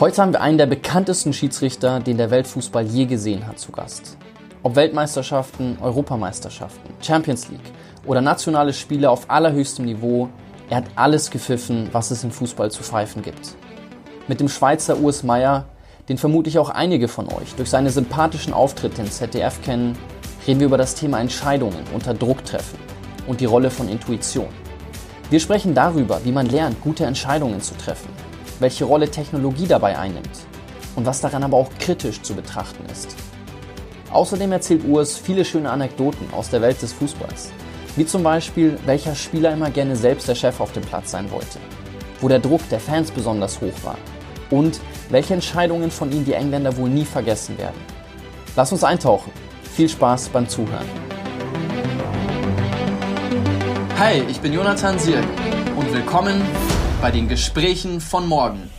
Heute haben wir einen der bekanntesten Schiedsrichter, den der Weltfußball je gesehen hat, zu Gast. Ob Weltmeisterschaften, Europameisterschaften, Champions League oder nationale Spiele auf allerhöchstem Niveau, er hat alles gepfiffen, was es im Fußball zu pfeifen gibt. Mit dem Schweizer Urs Meier, den vermutlich auch einige von euch durch seine sympathischen Auftritte in ZDF kennen, reden wir über das Thema Entscheidungen unter Druck treffen und die Rolle von Intuition. Wir sprechen darüber, wie man lernt, gute Entscheidungen zu treffen welche Rolle Technologie dabei einnimmt und was daran aber auch kritisch zu betrachten ist. Außerdem erzählt Urs viele schöne Anekdoten aus der Welt des Fußballs, wie zum Beispiel, welcher Spieler immer gerne selbst der Chef auf dem Platz sein wollte, wo der Druck der Fans besonders hoch war und welche Entscheidungen von ihm die Engländer wohl nie vergessen werden. Lass uns eintauchen. Viel Spaß beim Zuhören. Hi, ich bin Jonathan Sierk und willkommen bei den Gesprächen von morgen.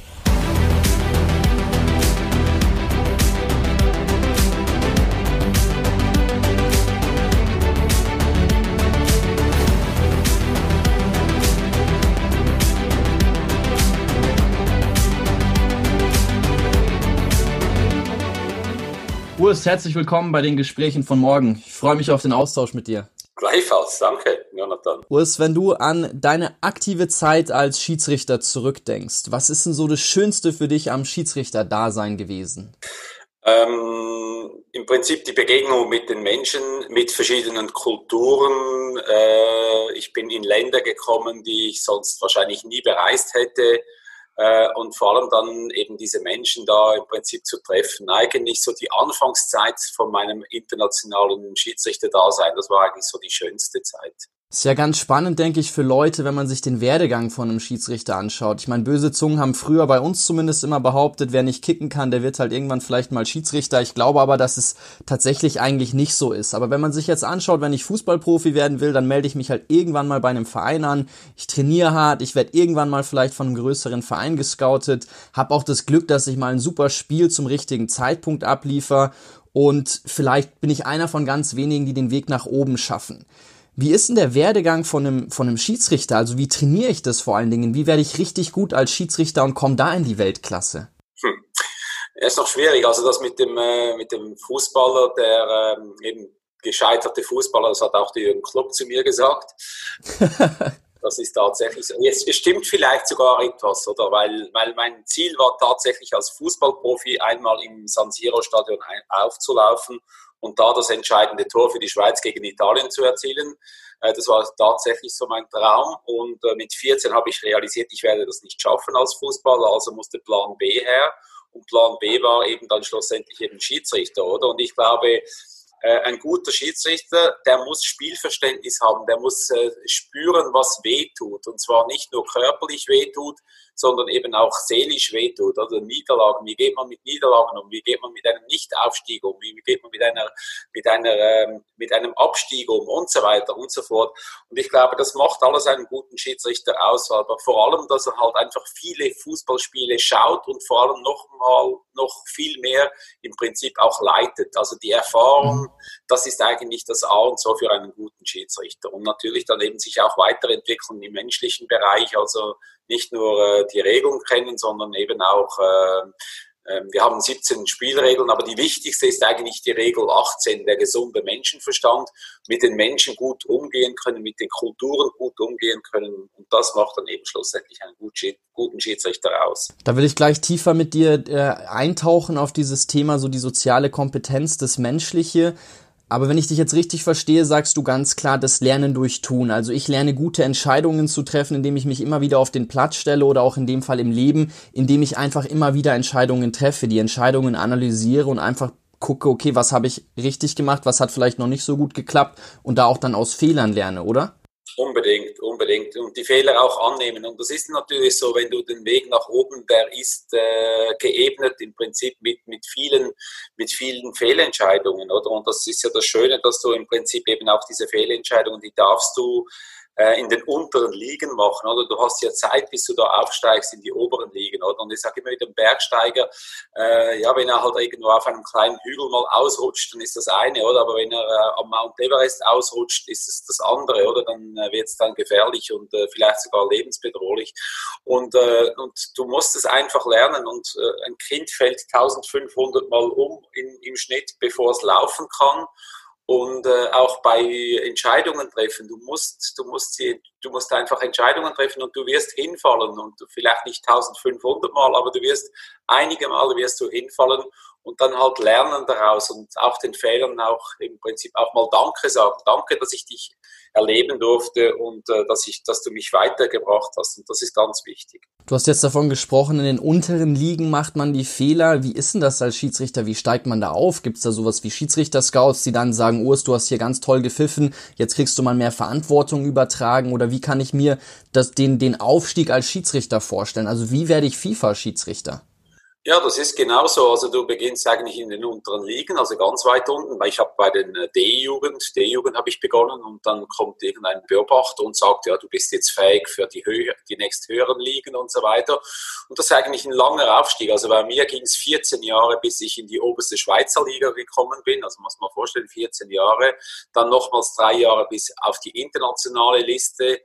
Urs, herzlich willkommen bei den Gesprächen von morgen. Ich freue mich auf den Austausch mit dir. Gleichfalls, danke, Jonathan. Urs, wenn du an deine aktive Zeit als Schiedsrichter zurückdenkst, was ist denn so das Schönste für dich am Schiedsrichter-Dasein gewesen? Ähm, Im Prinzip die Begegnung mit den Menschen, mit verschiedenen Kulturen. Äh, ich bin in Länder gekommen, die ich sonst wahrscheinlich nie bereist hätte äh, und vor allem dann eben diese Menschen da im Prinzip zu treffen. Eigentlich so die Anfangszeit von meinem internationalen Schiedsrichter-Dasein, das war eigentlich so die schönste Zeit. Ist ja ganz spannend, denke ich, für Leute, wenn man sich den Werdegang von einem Schiedsrichter anschaut. Ich meine, böse Zungen haben früher bei uns zumindest immer behauptet, wer nicht kicken kann, der wird halt irgendwann vielleicht mal Schiedsrichter. Ich glaube aber, dass es tatsächlich eigentlich nicht so ist. Aber wenn man sich jetzt anschaut, wenn ich Fußballprofi werden will, dann melde ich mich halt irgendwann mal bei einem Verein an. Ich trainiere hart, ich werde irgendwann mal vielleicht von einem größeren Verein gescoutet, habe auch das Glück, dass ich mal ein super Spiel zum richtigen Zeitpunkt abliefer und vielleicht bin ich einer von ganz wenigen, die den Weg nach oben schaffen. Wie ist denn der Werdegang von einem, von einem Schiedsrichter? Also wie trainiere ich das vor allen Dingen? Wie werde ich richtig gut als Schiedsrichter und komme da in die Weltklasse? Hm. Ist noch schwierig. Also das mit dem, äh, mit dem Fußballer, der ähm, eben gescheiterte Fußballer, das hat auch der Jürgen Klopp zu mir gesagt. das ist tatsächlich so. Es stimmt vielleicht sogar etwas, oder? Weil, weil mein Ziel war tatsächlich als Fußballprofi einmal im San Siro Stadion aufzulaufen und da das entscheidende Tor für die Schweiz gegen Italien zu erzielen. Äh, das war tatsächlich so mein Traum und äh, mit 14 habe ich realisiert, ich werde das nicht schaffen als Fußballer, also musste Plan B her und Plan B war eben dann schlussendlich eben Schiedsrichter, oder? Und ich glaube, äh, ein guter Schiedsrichter, der muss Spielverständnis haben, der muss spüren, was weh tut. Und zwar nicht nur körperlich weh tut, sondern eben auch seelisch wehtut. Also Niederlagen, wie geht man mit Niederlagen um? Wie geht man mit einem Nichtaufstieg um? Wie geht man mit einer, mit einer, ähm, mit einem Abstieg um? Und so weiter und so fort. Und ich glaube, das macht alles einen guten Schiedsrichter aus, aber vor allem, dass er halt einfach viele Fußballspiele schaut und vor allem noch mal, noch viel mehr im Prinzip auch leitet. Also die Erfahrung, mhm. das ist eigentlich das A und so für einen guten Schiedsrichter. Und natürlich dann eben sich auch weiterentwickeln im menschlichen Bereich, also nicht nur äh, die Regeln kennen, sondern eben auch, äh, äh, wir haben 17 Spielregeln, aber die wichtigste ist eigentlich die Regel 18, der gesunde Menschenverstand, mit den Menschen gut umgehen können, mit den Kulturen gut umgehen können und das macht dann eben schlussendlich einen guten Schiedsrichter aus. Da will ich gleich tiefer mit dir äh, eintauchen auf dieses Thema, so die soziale Kompetenz, das Menschliche. Aber wenn ich dich jetzt richtig verstehe, sagst du ganz klar, das Lernen durch Tun. Also ich lerne gute Entscheidungen zu treffen, indem ich mich immer wieder auf den Platz stelle oder auch in dem Fall im Leben, indem ich einfach immer wieder Entscheidungen treffe, die Entscheidungen analysiere und einfach gucke, okay, was habe ich richtig gemacht, was hat vielleicht noch nicht so gut geklappt und da auch dann aus Fehlern lerne, oder? Unbedingt, unbedingt. Und die Fehler auch annehmen. Und das ist natürlich so, wenn du den Weg nach oben, der ist äh, geebnet im Prinzip mit, mit, vielen, mit vielen Fehlentscheidungen, oder? Und das ist ja das Schöne, dass du im Prinzip eben auch diese Fehlentscheidungen, die darfst du äh, in den unteren Ligen machen, oder? Du hast ja Zeit, bis du da aufsteigst in die oberen Ligen, oder? Und ich sage immer wieder, ein Bergsteiger, äh, ja, wenn er halt irgendwo auf einem kleinen Hügel mal ausrutscht, dann ist das eine, oder? Aber wenn er äh, am Mount Everest ausrutscht, ist es das andere, oder? Dann äh, wird es dann gefährlich und äh, vielleicht sogar lebensbedrohlich. Und, äh, und du musst es einfach lernen und äh, ein Kind fällt 1500 Mal um in, im Schnitt, bevor es laufen kann und äh, auch bei Entscheidungen treffen. Du musst, du musst sie, du musst einfach Entscheidungen treffen und du wirst hinfallen und vielleicht nicht 1500 Mal, aber du wirst einige Male wirst du hinfallen und dann halt lernen daraus und auch den Fehlern auch im Prinzip auch mal Danke sagen. Danke, dass ich dich erleben durfte und äh, dass ich, dass du mich weitergebracht hast und das ist ganz wichtig. Du hast jetzt davon gesprochen, in den unteren Ligen macht man die Fehler. Wie ist denn das als Schiedsrichter? Wie steigt man da auf? Gibt es da sowas wie Schiedsrichter-Scouts, die dann sagen, Urs, du hast hier ganz toll gepfiffen, jetzt kriegst du mal mehr Verantwortung übertragen? Oder wie kann ich mir das, den, den Aufstieg als Schiedsrichter vorstellen? Also wie werde ich FIFA-Schiedsrichter? Ja, das ist genauso. Also du beginnst eigentlich in den unteren Ligen, also ganz weit unten. Ich habe bei den äh, D-Jugend, D-Jugend habe ich begonnen und dann kommt irgendein Beobachter und sagt, ja, du bist jetzt fähig für die, Höhe, die nächst höheren Ligen und so weiter. Und das ist eigentlich ein langer Aufstieg. Also bei mir ging es 14 Jahre, bis ich in die oberste Schweizer Liga gekommen bin. Also muss man vorstellen, 14 Jahre. Dann nochmals drei Jahre bis auf die internationale Liste.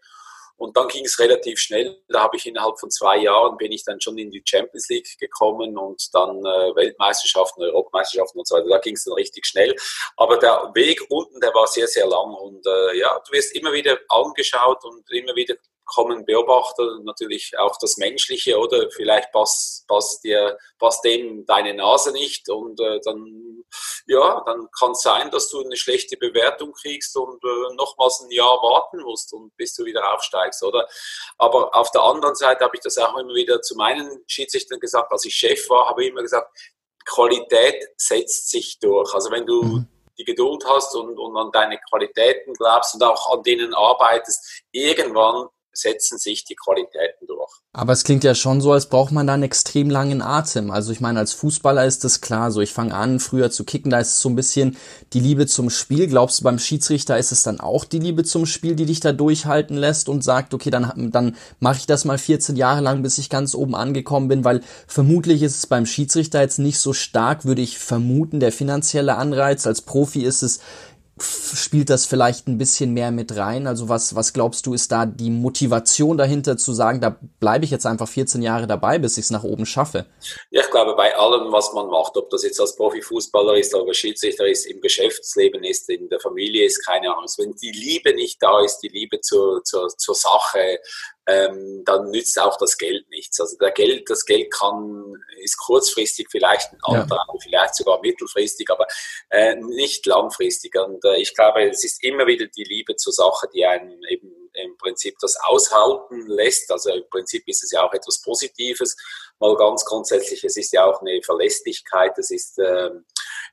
Und dann ging es relativ schnell. Da habe ich innerhalb von zwei Jahren bin ich dann schon in die Champions League gekommen und dann äh, Weltmeisterschaften, Europameisterschaften und so weiter. Da ging es dann richtig schnell. Aber der Weg unten, der war sehr, sehr lang. Und äh, ja, du wirst immer wieder angeschaut und immer wieder kommen Beobachter natürlich auch das Menschliche oder vielleicht passt, passt dir, passt dem deine Nase nicht und äh, dann, ja, dann kann es sein, dass du eine schlechte Bewertung kriegst und äh, nochmals ein Jahr warten musst und bis du wieder aufsteigst, oder? Aber auf der anderen Seite habe ich das auch immer wieder zu meinen Schiedsrichtern gesagt, als ich Chef war, habe ich immer gesagt, Qualität setzt sich durch. Also wenn du mhm die Geduld hast und, und an deine Qualitäten glaubst und auch an denen arbeitest, irgendwann setzen sich die Qualitäten durch. Aber es klingt ja schon so, als braucht man da einen extrem langen Atem. Also ich meine, als Fußballer ist das klar. So, ich fange an, früher zu kicken, da ist es so ein bisschen die Liebe zum Spiel. Glaubst du, beim Schiedsrichter ist es dann auch die Liebe zum Spiel, die dich da durchhalten lässt und sagt, okay, dann, dann mache ich das mal 14 Jahre lang, bis ich ganz oben angekommen bin, weil vermutlich ist es beim Schiedsrichter jetzt nicht so stark, würde ich vermuten, der finanzielle Anreiz. Als Profi ist es spielt das vielleicht ein bisschen mehr mit rein? Also was, was glaubst du, ist da die Motivation dahinter zu sagen, da bleibe ich jetzt einfach 14 Jahre dabei, bis ich es nach oben schaffe? Ja, ich glaube, bei allem, was man macht, ob das jetzt als Profifußballer ist, oder Schiedsrichter ist, im Geschäftsleben ist, in der Familie ist, keine Ahnung. Wenn die Liebe nicht da ist, die Liebe zur, zur, zur Sache, ähm, dann nützt auch das Geld nichts. Also der Geld, das Geld kann, ist kurzfristig vielleicht ein anderer, ja. vielleicht sogar mittelfristig, aber äh, nicht langfristig. Und äh, ich glaube, es ist immer wieder die Liebe zur Sache, die einen eben im Prinzip das aushalten lässt. Also im Prinzip ist es ja auch etwas Positives. Mal ganz grundsätzlich, es ist ja auch eine Verlässlichkeit, es ist ähm,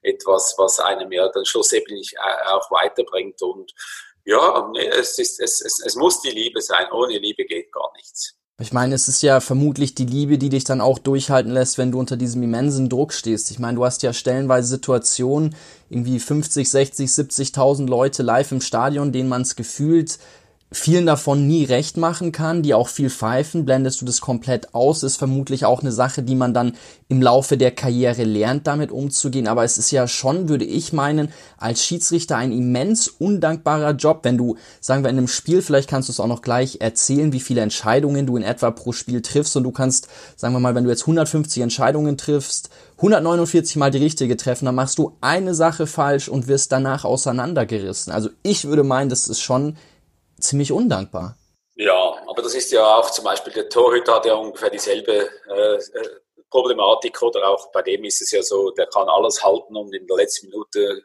etwas, was einem ja dann schlussendlich äh, auch weiterbringt und ja, es, ist, es, es, es muss die Liebe sein. Ohne Liebe geht gar nichts. Ich meine, es ist ja vermutlich die Liebe, die dich dann auch durchhalten lässt, wenn du unter diesem immensen Druck stehst. Ich meine, du hast ja stellenweise Situationen, irgendwie 50, 60, 70.000 Leute live im Stadion, denen man es gefühlt vielen davon nie recht machen kann, die auch viel pfeifen, blendest du das komplett aus, ist vermutlich auch eine Sache, die man dann im Laufe der Karriere lernt, damit umzugehen. Aber es ist ja schon, würde ich meinen, als Schiedsrichter ein immens undankbarer Job, wenn du, sagen wir, in einem Spiel, vielleicht kannst du es auch noch gleich erzählen, wie viele Entscheidungen du in etwa pro Spiel triffst und du kannst, sagen wir mal, wenn du jetzt 150 Entscheidungen triffst, 149 mal die richtige treffen, dann machst du eine Sache falsch und wirst danach auseinandergerissen. Also ich würde meinen, das ist schon ziemlich undankbar. Ja, aber das ist ja auch zum Beispiel der Torhüter hat ja ungefähr dieselbe äh, äh, Problematik oder auch bei dem ist es ja so, der kann alles halten und in der letzten Minute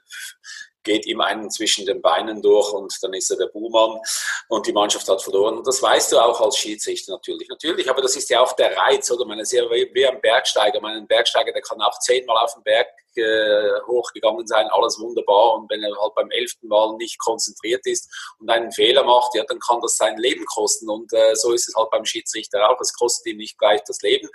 geht ihm einen zwischen den Beinen durch und dann ist er der Buhmann und die Mannschaft hat verloren. Und das weißt du auch als Schiedsrichter natürlich. Natürlich, aber das ist ja auch der Reiz, oder? Man ist ja wie ein Bergsteiger. Mein Bergsteiger, der kann auch zehnmal auf den Berg äh, hochgegangen sein, alles wunderbar. Und wenn er halt beim elften Mal nicht konzentriert ist und einen Fehler macht, ja, dann kann das sein Leben kosten. Und äh, so ist es halt beim Schiedsrichter auch. Es kostet ihm nicht gleich das Leben.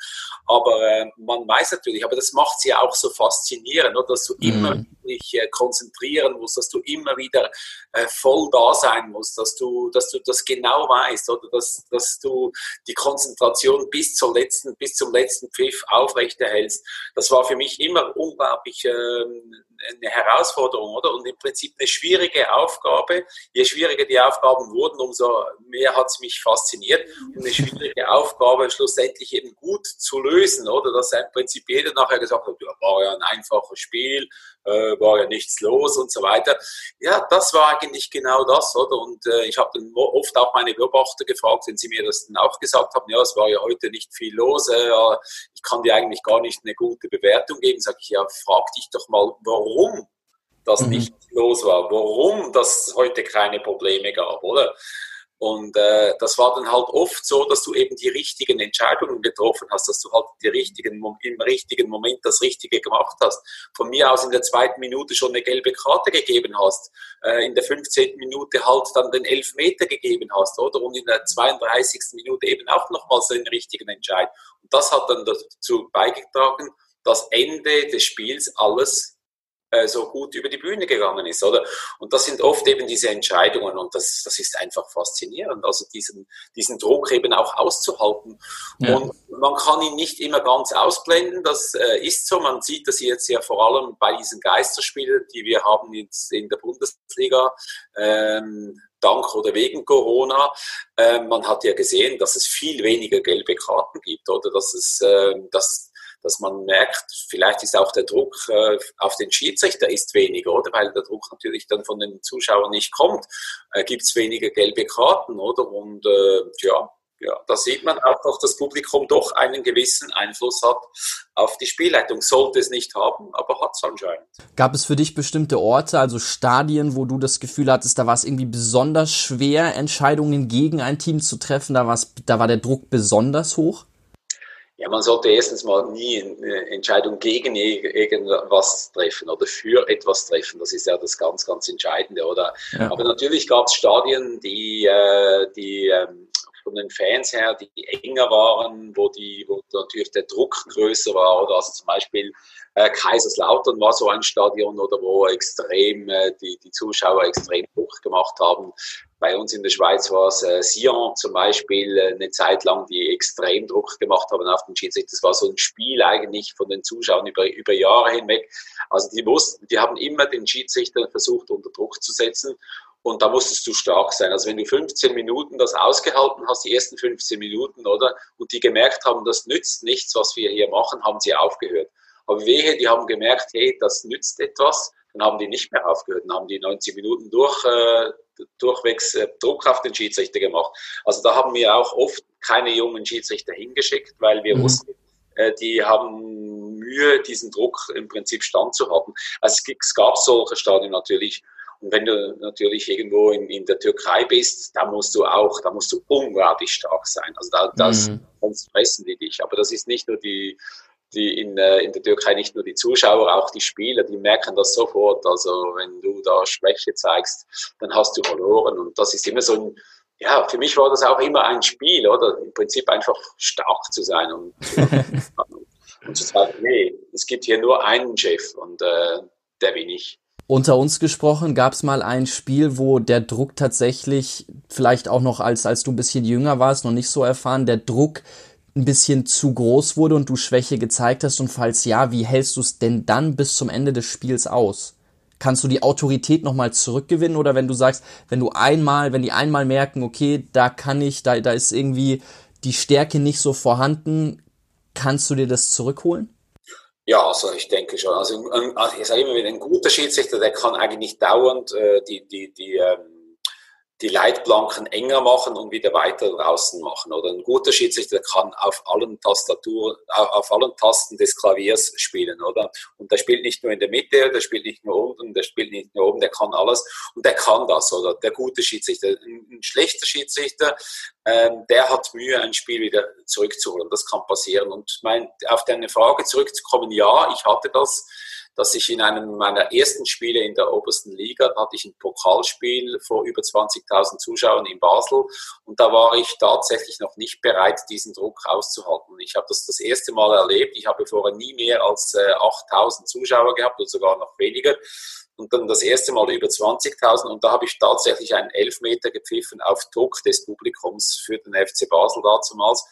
Aber äh, man weiß natürlich, aber das macht sie auch so faszinierend, oder? dass du mhm. immer dich äh, konzentrieren musst, dass du immer wieder äh, voll da sein musst, dass du, dass du das genau weißt oder dass, dass du die Konzentration bis zum letzten, bis zum letzten Pfiff aufrechterhältst. Das war für mich immer unglaublich äh, eine Herausforderung, oder? Und im Prinzip eine schwierige Aufgabe. Je schwieriger die Aufgaben wurden, umso mehr hat es mich fasziniert. Und eine schwierige Aufgabe schlussendlich eben gut zu lösen, oder? Dass im Prinzip jeder nachher gesagt hat, ja, war ja ein einfaches Spiel, äh, war ja nichts los und so weiter. Ja, das war eigentlich genau das, oder? Und äh, ich habe dann oft auch meine Beobachter gefragt, wenn sie mir das dann auch gesagt haben, ja, es war ja heute nicht viel los, äh, ich kann dir eigentlich gar nicht eine gute Bewertung geben. Sag ich, ja, frag dich doch mal, warum das mhm. nicht los war, warum das heute keine Probleme gab, oder? Und äh, das war dann halt oft so, dass du eben die richtigen Entscheidungen getroffen hast, dass du halt die richtigen, im richtigen Moment das Richtige gemacht hast. Von mir aus in der zweiten Minute schon eine gelbe Karte gegeben hast, äh, in der 15. Minute halt dann den Elfmeter gegeben hast, oder? Und in der 32. Minute eben auch nochmals den richtigen Entscheid. Und das hat dann dazu beigetragen, dass Ende des Spiels alles äh, so gut über die Bühne gegangen ist, oder? Und das sind oft eben diese Entscheidungen und das, das ist einfach faszinierend, also diesen, diesen Druck eben auch auszuhalten. Ja. Und man kann ihn nicht immer ganz ausblenden, das äh, ist so. Man sieht das jetzt ja vor allem bei diesen Geisterspielen, die wir haben jetzt in der Bundesliga. Ähm, dank oder wegen Corona. Ähm, man hat ja gesehen, dass es viel weniger gelbe Karten gibt oder dass es, äh, dass dass man merkt, vielleicht ist auch der Druck äh, auf den Schiedsrichter ist weniger, oder? Weil der Druck natürlich dann von den Zuschauern nicht kommt, äh, gibt es weniger gelbe Karten, oder? Und äh, ja, ja, da sieht man auch, dass das Publikum doch einen gewissen Einfluss hat auf die Spielleitung. Sollte es nicht haben, aber hat es anscheinend. Gab es für dich bestimmte Orte, also Stadien, wo du das Gefühl hattest, da war es irgendwie besonders schwer, Entscheidungen gegen ein Team zu treffen? Da, da war der Druck besonders hoch? Ja, man sollte erstens mal nie eine Entscheidung gegen irgendwas treffen oder für etwas treffen. Das ist ja das ganz, ganz Entscheidende, oder? Ja. Aber natürlich gab es Stadien, die, äh, die ähm, von den Fans her, die enger waren, wo, die, wo natürlich der Druck größer war. Oder also zum Beispiel äh, Kaiserslautern war so ein Stadion, oder wo extrem äh, die, die Zuschauer extrem Druck gemacht haben. Bei uns in der Schweiz war es äh, Sion zum Beispiel äh, eine Zeit lang, die extrem Druck gemacht haben auf den Schiedsrichter. Das war so ein Spiel eigentlich von den Zuschauern über, über Jahre hinweg. Also die wussten, die haben immer den Schiedsrichter versucht unter Druck zu setzen. Und da musstest du stark sein. Also wenn du 15 Minuten das ausgehalten hast, die ersten 15 Minuten, oder? Und die gemerkt haben, das nützt nichts, was wir hier machen, haben sie aufgehört. Aber wehe, die haben gemerkt, hey, das nützt etwas, dann haben die nicht mehr aufgehört, dann haben die 90 Minuten durch, äh, durchwegs äh, Druck auf den Schiedsrichter gemacht. Also da haben wir auch oft keine jungen Schiedsrichter hingeschickt, weil wir mhm. wussten, äh, die haben Mühe, diesen Druck im Prinzip standzuhalten. Also es gab solche Stadien natürlich. Und wenn du natürlich irgendwo in, in der Türkei bist, da musst du auch, da musst du unglaublich stark sein. Also da, das, mhm. sonst fressen die dich. Aber das ist nicht nur die, die in, äh, in der Türkei nicht nur die Zuschauer, auch die Spieler, die merken das sofort. Also wenn du da Schwäche zeigst, dann hast du verloren. Und das ist immer so ein, ja, für mich war das auch immer ein Spiel, oder? Im Prinzip einfach stark zu sein und, und zu sagen, nee, es gibt hier nur einen Chef und äh, der bin ich. Unter uns gesprochen, gab es mal ein Spiel, wo der Druck tatsächlich, vielleicht auch noch als, als du ein bisschen jünger warst, noch nicht so erfahren, der Druck ein bisschen zu groß wurde und du Schwäche gezeigt hast? Und falls ja, wie hältst du es denn dann bis zum Ende des Spiels aus? Kannst du die Autorität nochmal zurückgewinnen oder wenn du sagst, wenn du einmal, wenn die einmal merken, okay, da kann ich, da, da ist irgendwie die Stärke nicht so vorhanden, kannst du dir das zurückholen? Ja, also ich denke schon. Also, also ich sage immer wieder, ein guter Schiedsrichter, der kann eigentlich dauernd äh, die, die, die ähm, die Leitplanken enger machen und wieder weiter draußen machen. Oder ein guter Schiedsrichter kann auf allen Tastaturen, auf allen Tasten des Klaviers spielen, oder? Und der spielt nicht nur in der Mitte, der spielt nicht nur unten, der spielt nicht nur oben, der kann alles und der kann das, oder? Der gute Schiedsrichter. Ein schlechter Schiedsrichter, ähm, der hat Mühe, ein Spiel wieder zurückzuholen. Das kann passieren. Und mein, auf deine Frage zurückzukommen, ja, ich hatte das dass ich in einem meiner ersten Spiele in der obersten Liga, hatte ich ein Pokalspiel vor über 20.000 Zuschauern in Basel und da war ich tatsächlich noch nicht bereit, diesen Druck auszuhalten. Ich habe das das erste Mal erlebt. Ich habe vorher nie mehr als äh, 8.000 Zuschauer gehabt oder sogar noch weniger. und dann das erste Mal über 20.000 und da habe ich tatsächlich einen Elfmeter gepfiffen auf Druck des Publikums für den FC Basel damals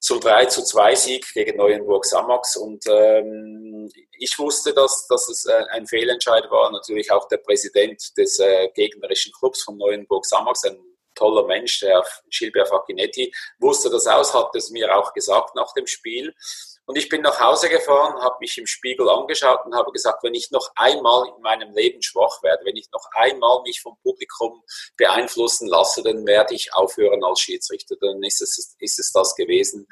zum 3 zu 2 Sieg gegen Neuenburg Samax. Und ähm, ich wusste, dass, dass es äh, ein Fehlentscheid war. Natürlich auch der Präsident des äh, gegnerischen Clubs von Neuenburg Samax, ein toller Mensch, der Gilbert Facchinetti, wusste das aus, hat es mir auch gesagt nach dem Spiel. Und ich bin nach Hause gefahren, habe mich im Spiegel angeschaut und habe gesagt, wenn ich noch einmal in meinem Leben schwach werde, wenn ich noch einmal mich vom Publikum beeinflussen lasse, dann werde ich aufhören als Schiedsrichter. Dann ist es, ist es das gewesen,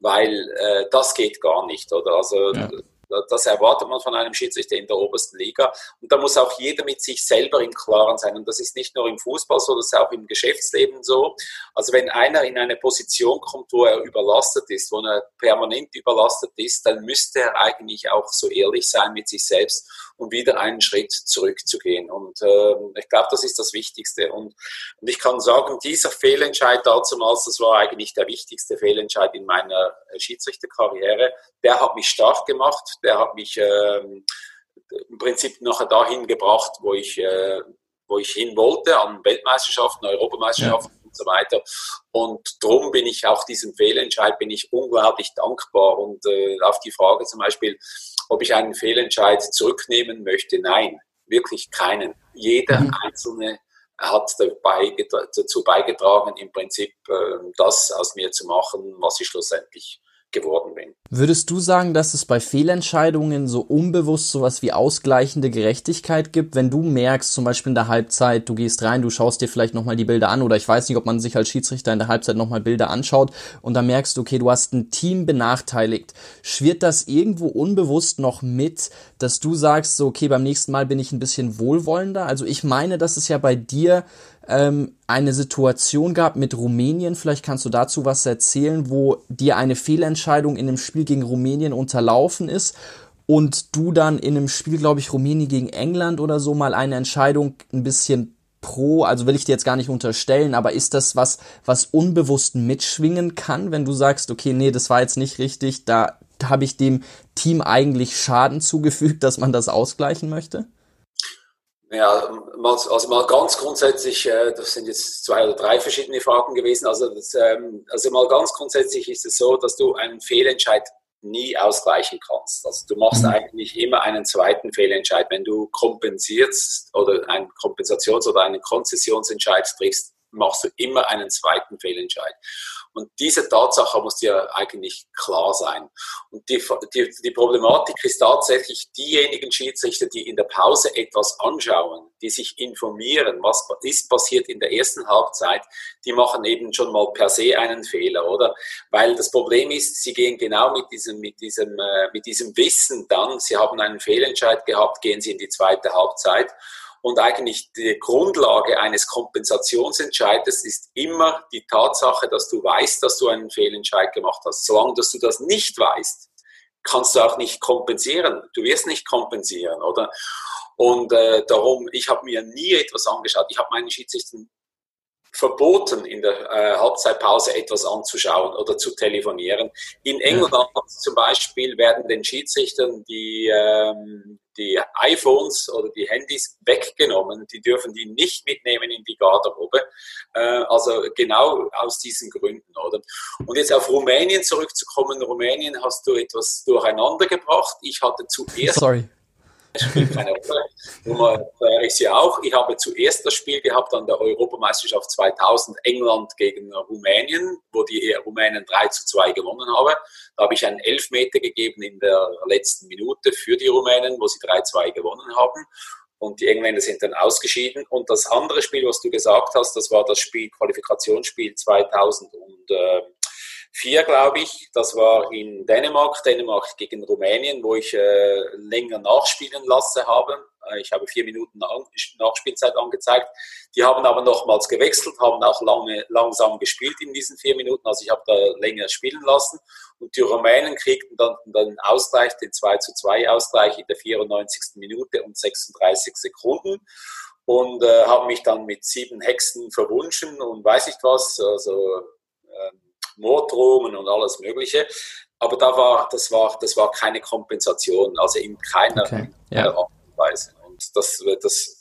weil äh, das geht gar nicht, oder? Also ja. Das erwartet man von einem Schiedsrichter in der obersten Liga. Und da muss auch jeder mit sich selber im Klaren sein. Und das ist nicht nur im Fußball so, das ist auch im Geschäftsleben so. Also wenn einer in eine Position kommt, wo er überlastet ist, wo er permanent überlastet ist, dann müsste er eigentlich auch so ehrlich sein mit sich selbst um wieder einen Schritt zurückzugehen. Und äh, ich glaube, das ist das Wichtigste. Und, und ich kann sagen, dieser Fehlentscheid damals, das war eigentlich der wichtigste Fehlentscheid in meiner Schiedsrichterkarriere. Der hat mich stark gemacht, der hat mich äh, im Prinzip nachher dahin gebracht, wo ich, äh, wo ich hin wollte, an Weltmeisterschaften, Europameisterschaften. Ja und so weiter. Und darum bin ich auch diesem Fehlentscheid bin ich unglaublich dankbar. Und äh, auf die Frage zum Beispiel, ob ich einen Fehlentscheid zurücknehmen möchte, nein, wirklich keinen. Jeder mhm. Einzelne hat dabei, dazu beigetragen, im Prinzip äh, das aus mir zu machen, was ich schlussendlich geworden bin. Würdest du sagen, dass es bei Fehlentscheidungen so unbewusst sowas wie ausgleichende Gerechtigkeit gibt, wenn du merkst, zum Beispiel in der Halbzeit, du gehst rein, du schaust dir vielleicht nochmal die Bilder an oder ich weiß nicht, ob man sich als Schiedsrichter in der Halbzeit nochmal Bilder anschaut und dann merkst okay, du hast ein Team benachteiligt. Schwirrt das irgendwo unbewusst noch mit, dass du sagst, so, okay, beim nächsten Mal bin ich ein bisschen wohlwollender? Also ich meine, dass es ja bei dir ähm, eine Situation gab mit Rumänien. Vielleicht kannst du dazu was erzählen, wo dir eine Fehlentscheidung in einem Spiel gegen Rumänien unterlaufen ist und du dann in einem Spiel, glaube ich, Rumänien gegen England oder so mal eine Entscheidung ein bisschen pro, also will ich dir jetzt gar nicht unterstellen, aber ist das was, was unbewusst mitschwingen kann, wenn du sagst, okay, nee, das war jetzt nicht richtig, da habe ich dem Team eigentlich Schaden zugefügt, dass man das ausgleichen möchte? Ja, also mal ganz grundsätzlich, äh, das sind jetzt zwei oder drei verschiedene Fragen gewesen. Also, das, ähm, also mal ganz grundsätzlich ist es so, dass du einen Fehlentscheid nie ausgleichen kannst. Also du machst mhm. eigentlich immer einen zweiten Fehlentscheid. Wenn du kompensierst oder einen Kompensations- oder einen Konzessionsentscheid triffst, machst du immer einen zweiten Fehlentscheid. Und diese Tatsache muss dir eigentlich klar sein. Und die, die, die Problematik ist tatsächlich diejenigen Schiedsrichter, die in der Pause etwas anschauen, die sich informieren, was ist passiert in der ersten Halbzeit, die machen eben schon mal per se einen Fehler, oder? Weil das Problem ist, sie gehen genau mit diesem, mit diesem, äh, mit diesem Wissen dann, sie haben einen Fehlentscheid gehabt, gehen sie in die zweite Halbzeit und eigentlich die Grundlage eines Kompensationsentscheides ist immer die Tatsache, dass du weißt, dass du einen Fehlentscheid gemacht hast. Solange dass du das nicht weißt, kannst du auch nicht kompensieren. Du wirst nicht kompensieren, oder? Und äh, darum, ich habe mir nie etwas angeschaut. Ich habe meinen Schiedsrichtern verboten, in der äh, Halbzeitpause etwas anzuschauen oder zu telefonieren. In England zum Beispiel werden den Schiedsrichtern die, ähm, die iPhones oder die Handys weggenommen. Die dürfen die nicht mitnehmen in die Garderobe. Äh, also genau aus diesen Gründen, oder? Und jetzt auf Rumänien zurückzukommen. Rumänien hast du etwas durcheinander gebracht. Ich hatte zuerst Sorry Nummer erkläre ich sie auch. Ich habe zuerst das Spiel gehabt an der Europameisterschaft 2000 England gegen Rumänien, wo die Rumänen 3 zu 2 gewonnen haben. Da habe ich einen Elfmeter gegeben in der letzten Minute für die Rumänen, wo sie 3 zu 2 gewonnen haben. Und die Engländer sind dann ausgeschieden. Und das andere Spiel, was du gesagt hast, das war das Spiel, Qualifikationsspiel 2000 und äh, vier, glaube ich. Das war in Dänemark, Dänemark gegen Rumänien, wo ich äh, länger nachspielen lasse habe. Äh, ich habe vier Minuten Nachspielzeit angezeigt. Die haben aber nochmals gewechselt, haben auch lange, langsam gespielt in diesen vier Minuten. Also ich habe da länger spielen lassen. Und die Rumänen kriegten dann den Ausgleich, den 2 zu 2 Ausgleich in der 94. Minute und 36 Sekunden und äh, haben mich dann mit sieben Hexen verwunschen und weiß nicht was. Also ähm, Morddrohungen und alles Mögliche. Aber da war, das war, das war keine Kompensation, also in keiner, okay. ja. Art und Weise. Und das, das,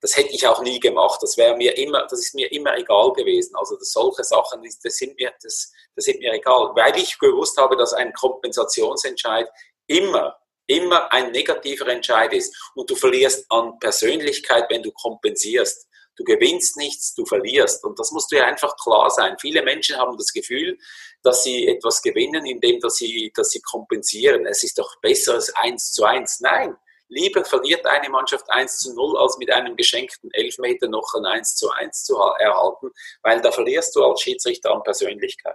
das hätte ich auch nie gemacht. Das wäre mir immer, das ist mir immer egal gewesen. Also das, solche Sachen, das sind mir, das, das sind mir egal, weil ich gewusst habe, dass ein Kompensationsentscheid immer immer ein negativer Entscheid ist und du verlierst an Persönlichkeit, wenn du kompensierst. Du gewinnst nichts, du verlierst. Und das musst du ja einfach klar sein. Viele Menschen haben das Gefühl, dass sie etwas gewinnen, indem dass sie, dass sie kompensieren. Es ist doch besser als eins zu eins. Nein, lieber verliert eine Mannschaft 1 zu 0, als mit einem geschenkten Elfmeter noch ein 1 zu 1 zu erhalten, weil da verlierst du als Schiedsrichter an Persönlichkeit.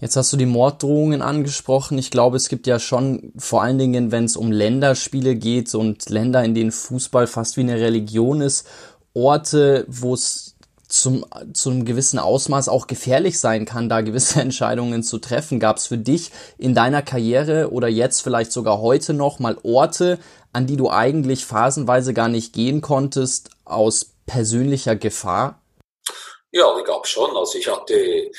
Jetzt hast du die Morddrohungen angesprochen. Ich glaube, es gibt ja schon, vor allen Dingen, wenn es um Länderspiele geht und Länder, in denen Fußball fast wie eine Religion ist Orte, wo es zum, zu gewissen Ausmaß auch gefährlich sein kann, da gewisse Entscheidungen zu treffen. Gab es für dich in deiner Karriere oder jetzt vielleicht sogar heute noch mal Orte, an die du eigentlich phasenweise gar nicht gehen konntest, aus persönlicher Gefahr? Ja, die gab es schon. Also ich hatte,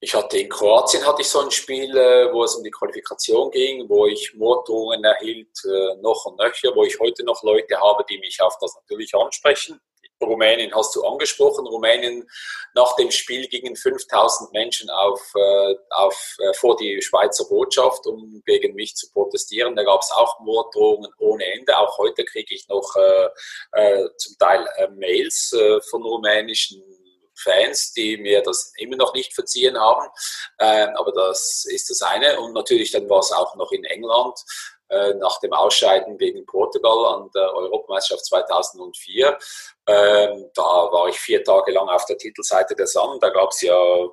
ich hatte in Kroatien hatte ich so ein Spiel, äh, wo es um die Qualifikation ging, wo ich Morddrohungen erhielt, äh, noch und nöcher, wo ich heute noch Leute habe, die mich auf das natürlich ansprechen Rumänien hast du angesprochen. Rumänien nach dem Spiel gingen 5000 Menschen auf, äh, auf, äh, vor die Schweizer Botschaft, um gegen mich zu protestieren. Da gab es auch Morddrohungen ohne Ende. Auch heute kriege ich noch äh, äh zum Teil äh, Mails äh, von rumänischen Fans, die mir das immer noch nicht verziehen haben. Ähm, aber das ist das eine. Und natürlich dann war es auch noch in England äh, nach dem Ausscheiden gegen Portugal an der Europameisterschaft 2004. Ähm, da war ich vier Tage lang auf der Titelseite der Sun. Da gab es ja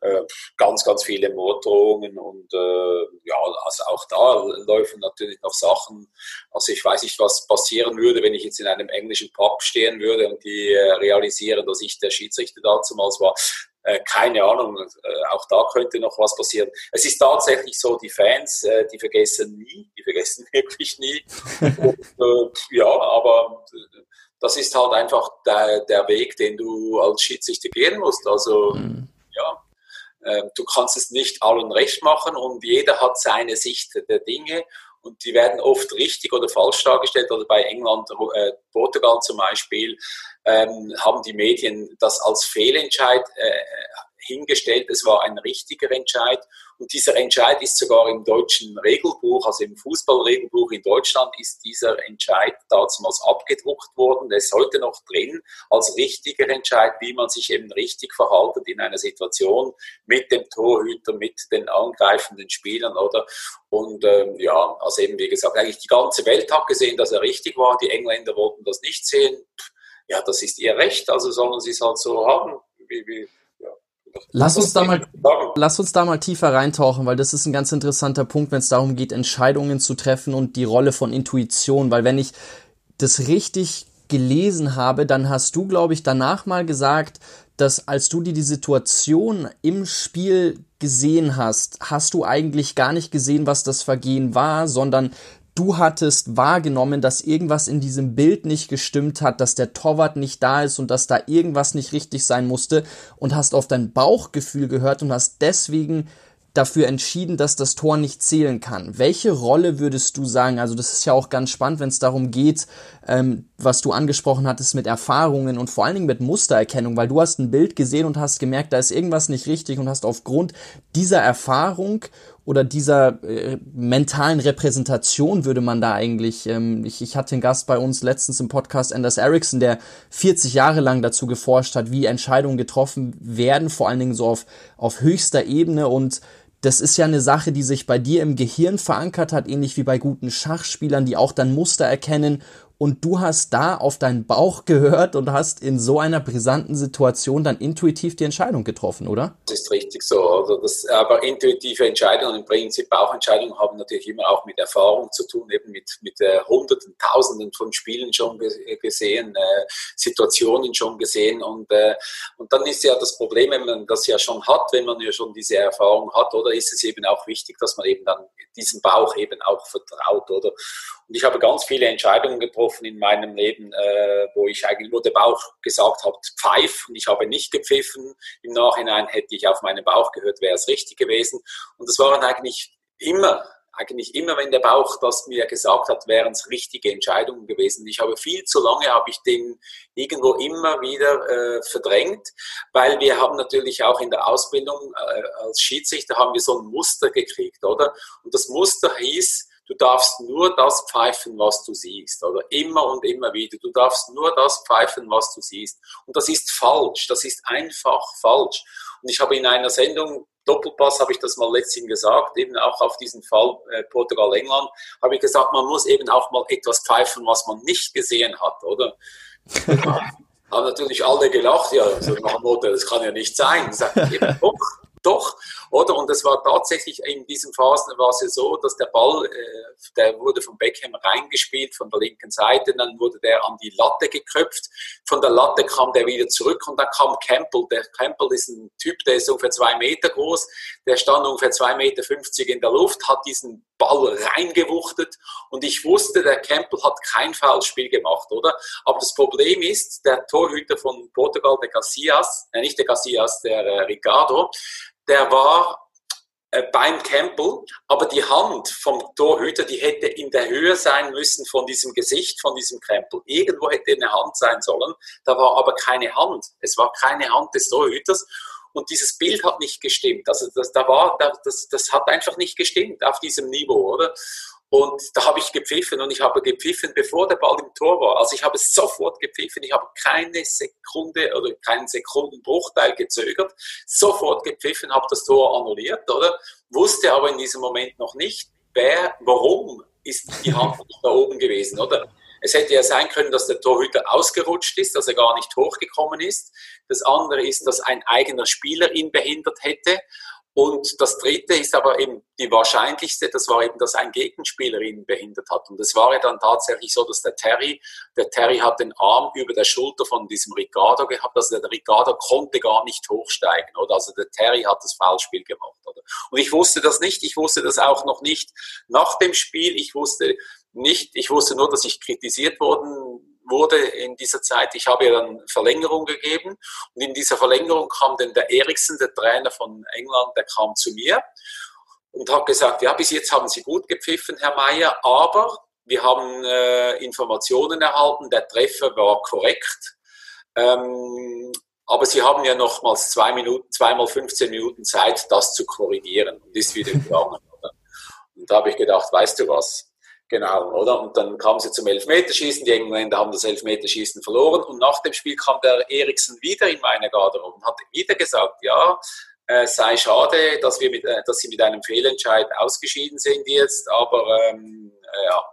äh, ganz, ganz viele Morddrohungen und äh, ja, also auch da laufen natürlich noch Sachen. Also ich weiß nicht, was passieren würde, wenn ich jetzt in einem englischen Pub stehen würde und die äh, realisieren, dass ich der Schiedsrichter damals war. Äh, keine Ahnung, äh, auch da könnte noch was passieren. Es ist tatsächlich so, die Fans, äh, die vergessen nie, die vergessen wirklich nie. Und, ja, aber das ist halt einfach der, der Weg, den du als Schiedsrichter gehen musst. Also, mhm. ja, ähm, du kannst es nicht allen recht machen und jeder hat seine Sicht der Dinge und die werden oft richtig oder falsch dargestellt. Oder bei England, äh, Portugal zum Beispiel, ähm, haben die Medien das als Fehlentscheid äh, hingestellt. Es war ein richtiger Entscheid. Und dieser Entscheid ist sogar im deutschen Regelbuch, also im Fußballregelbuch in Deutschland, ist dieser Entscheid damals abgedruckt worden. Der ist heute noch drin als richtiger Entscheid, wie man sich eben richtig verhaltet in einer Situation mit dem Torhüter, mit den angreifenden Spielern, oder? Und ähm, ja, also eben wie gesagt, eigentlich die ganze Welt hat gesehen, dass er richtig war. Die Engländer wollten das nicht sehen. Ja, das ist ihr Recht, also sollen sie es halt so haben. Wie, wie, Lass uns, da mal, lass uns da mal tiefer reintauchen, weil das ist ein ganz interessanter Punkt, wenn es darum geht, Entscheidungen zu treffen und die Rolle von Intuition. Weil wenn ich das richtig gelesen habe, dann hast du, glaube ich, danach mal gesagt, dass als du dir die Situation im Spiel gesehen hast, hast du eigentlich gar nicht gesehen, was das Vergehen war, sondern du hattest wahrgenommen, dass irgendwas in diesem Bild nicht gestimmt hat, dass der Torwart nicht da ist und dass da irgendwas nicht richtig sein musste und hast auf dein Bauchgefühl gehört und hast deswegen dafür entschieden, dass das Tor nicht zählen kann. Welche Rolle würdest du sagen? Also das ist ja auch ganz spannend, wenn es darum geht, ähm, was du angesprochen hattest mit Erfahrungen und vor allen Dingen mit Mustererkennung, weil du hast ein Bild gesehen und hast gemerkt, da ist irgendwas nicht richtig und hast aufgrund dieser Erfahrung oder dieser äh, mentalen Repräsentation würde man da eigentlich, ähm, ich, ich hatte einen Gast bei uns letztens im Podcast, Anders Ericsson, der 40 Jahre lang dazu geforscht hat, wie Entscheidungen getroffen werden, vor allen Dingen so auf, auf höchster Ebene. Und das ist ja eine Sache, die sich bei dir im Gehirn verankert hat, ähnlich wie bei guten Schachspielern, die auch dann Muster erkennen und du hast da auf deinen Bauch gehört und hast in so einer brisanten Situation dann intuitiv die Entscheidung getroffen, oder? Das ist richtig so. Also das, aber intuitive Entscheidungen, im Prinzip Bauchentscheidungen haben natürlich immer auch mit Erfahrung zu tun, eben mit, mit äh, Hunderten, Tausenden von Spielen schon gesehen, äh, Situationen schon gesehen und, äh, und dann ist ja das Problem, wenn man das ja schon hat, wenn man ja schon diese Erfahrung hat, oder ist es eben auch wichtig, dass man eben dann diesem Bauch eben auch vertraut, oder? Und ich habe ganz viele Entscheidungen getroffen, in meinem Leben, äh, wo ich eigentlich nur der Bauch gesagt habe, pfeif und ich habe nicht gepfiffen. Im Nachhinein hätte ich auf meinen Bauch gehört, wäre es richtig gewesen. Und das waren eigentlich immer eigentlich immer, wenn der Bauch das mir gesagt hat, wären es richtige Entscheidungen gewesen. Ich habe viel zu lange, habe ich den irgendwo immer wieder äh, verdrängt, weil wir haben natürlich auch in der Ausbildung äh, als Schiedsrichter haben wir so ein Muster gekriegt, oder? Und das Muster hieß, du darfst nur das pfeifen, was du siehst, oder immer und immer wieder. Du darfst nur das pfeifen, was du siehst. Und das ist falsch, das ist einfach falsch. Und ich habe in einer Sendung Doppelpass habe ich das mal letztens gesagt, eben auch auf diesen Fall äh, Portugal-England, habe ich gesagt, man muss eben auch mal etwas pfeifen, was man nicht gesehen hat, oder? haben natürlich alle gelacht, ja, so nach dem Motto, das kann ja nicht sein. Sag, eben, doch, doch, oder? Und es war tatsächlich in diesen Phasen war es ja so, dass der Ball, äh, der wurde von Beckham reingespielt von der linken Seite, dann wurde der an die Latte geköpft. Von der Latte kam der wieder zurück und dann kam Campbell. Der Campbell ist ein Typ, der ist ungefähr zwei Meter groß, der stand ungefähr zwei Meter fünfzig in der Luft, hat diesen Ball reingewuchtet und ich wusste, der Campbell hat kein Foulspiel gemacht, oder? Aber das Problem ist, der Torhüter von Portugal, der Casillas, äh, nicht der Casillas, der äh, Ricardo, der war äh, beim Campbell, aber die Hand vom Torhüter, die hätte in der Höhe sein müssen von diesem Gesicht, von diesem Campbell. Irgendwo hätte eine Hand sein sollen, da war aber keine Hand. Es war keine Hand des Torhüters und dieses Bild hat nicht gestimmt. Also das, da war, das, das hat einfach nicht gestimmt auf diesem Niveau, oder? Und da habe ich gepfiffen und ich habe gepfiffen, bevor der Ball im Tor war. Also ich habe sofort gepfiffen, ich habe keine Sekunde oder keinen Sekundenbruchteil gezögert, sofort gepfiffen, habe das Tor annulliert, oder? Wusste aber in diesem Moment noch nicht, wer, warum ist die Hand da oben gewesen, oder? Es hätte ja sein können, dass der Torhüter ausgerutscht ist, dass er gar nicht hochgekommen ist. Das andere ist, dass ein eigener Spieler ihn behindert hätte. Und das dritte ist aber eben die wahrscheinlichste, das war eben, dass ein Gegenspieler ihn behindert hat. Und es war ja dann tatsächlich so, dass der Terry, der Terry hat den Arm über der Schulter von diesem Ricardo gehabt, also der Ricardo konnte gar nicht hochsteigen, oder? Also der Terry hat das Foulspiel gemacht, oder? Und ich wusste das nicht, ich wusste das auch noch nicht nach dem Spiel, ich wusste nicht, ich wusste nur, dass ich kritisiert worden wurde in dieser Zeit. Ich habe ja dann Verlängerung gegeben und in dieser Verlängerung kam dann der Eriksen, der Trainer von England, der kam zu mir und hat gesagt, ja, bis jetzt haben Sie gut gepfiffen, Herr Mayer, aber wir haben äh, Informationen erhalten, der Treffer war korrekt. Ähm, aber Sie haben ja nochmals zwei Minuten, zweimal 15 Minuten Zeit, das zu korrigieren und ist wieder gegangen. Und da habe ich gedacht, weißt du was, Genau, oder? Und dann kamen sie zum Elfmeterschießen, die Engländer haben das Elfmeterschießen verloren und nach dem Spiel kam der Eriksen wieder in meine Garderobe und hat wieder gesagt, ja, äh, sei schade, dass, wir mit, äh, dass sie mit einem Fehlentscheid ausgeschieden sind jetzt, aber ähm, äh, ja,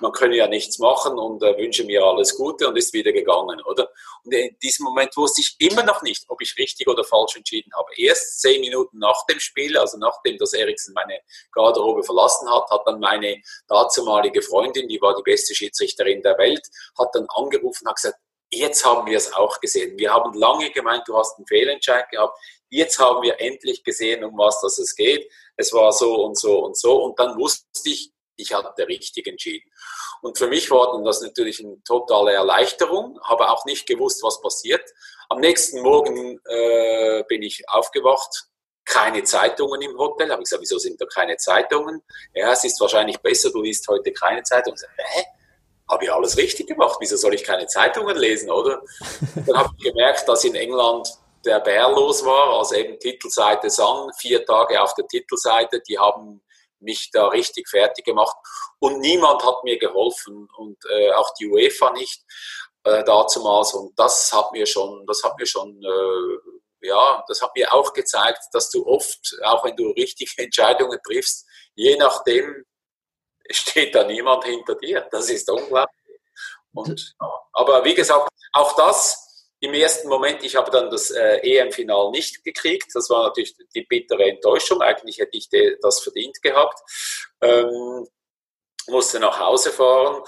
man könne ja nichts machen und äh, wünsche mir alles Gute und ist wieder gegangen, oder? Und in diesem Moment wusste ich immer noch nicht, ob ich richtig oder falsch entschieden habe. Erst zehn Minuten nach dem Spiel, also nachdem das Eriksen meine Garderobe verlassen hat, hat dann meine dazumalige Freundin, die war die beste Schiedsrichterin der Welt, hat dann angerufen und hat gesagt, jetzt haben wir es auch gesehen. Wir haben lange gemeint, du hast einen Fehlentscheid gehabt. Jetzt haben wir endlich gesehen, um was das es geht. Es war so und so und so. Und dann wusste ich, ich hatte richtig entschieden. Und für mich war das natürlich eine totale Erleichterung, habe auch nicht gewusst, was passiert. Am nächsten Morgen äh, bin ich aufgewacht, keine Zeitungen im Hotel. Habe ich gesagt, wieso sind da keine Zeitungen? Ja, es ist wahrscheinlich besser, du liest heute keine Zeitung. Ich sage, hä? Habe ich alles richtig gemacht? Wieso soll ich keine Zeitungen lesen, oder? Dann habe ich gemerkt, dass in England der Bär los war, also eben Titelseite Sun, vier Tage auf der Titelseite, die haben mich da richtig fertig gemacht und niemand hat mir geholfen und äh, auch die UEFA nicht äh, dazumals und das hat mir schon, das hat mir schon, äh, ja, das hat mir auch gezeigt, dass du oft, auch wenn du richtige Entscheidungen triffst, je nachdem steht da niemand hinter dir. Das ist unglaublich. Und, aber wie gesagt, auch das im ersten Moment, ich habe dann das äh, EM-Final nicht gekriegt. Das war natürlich die bittere Enttäuschung. Eigentlich hätte ich das verdient gehabt. Ähm, musste nach Hause fahren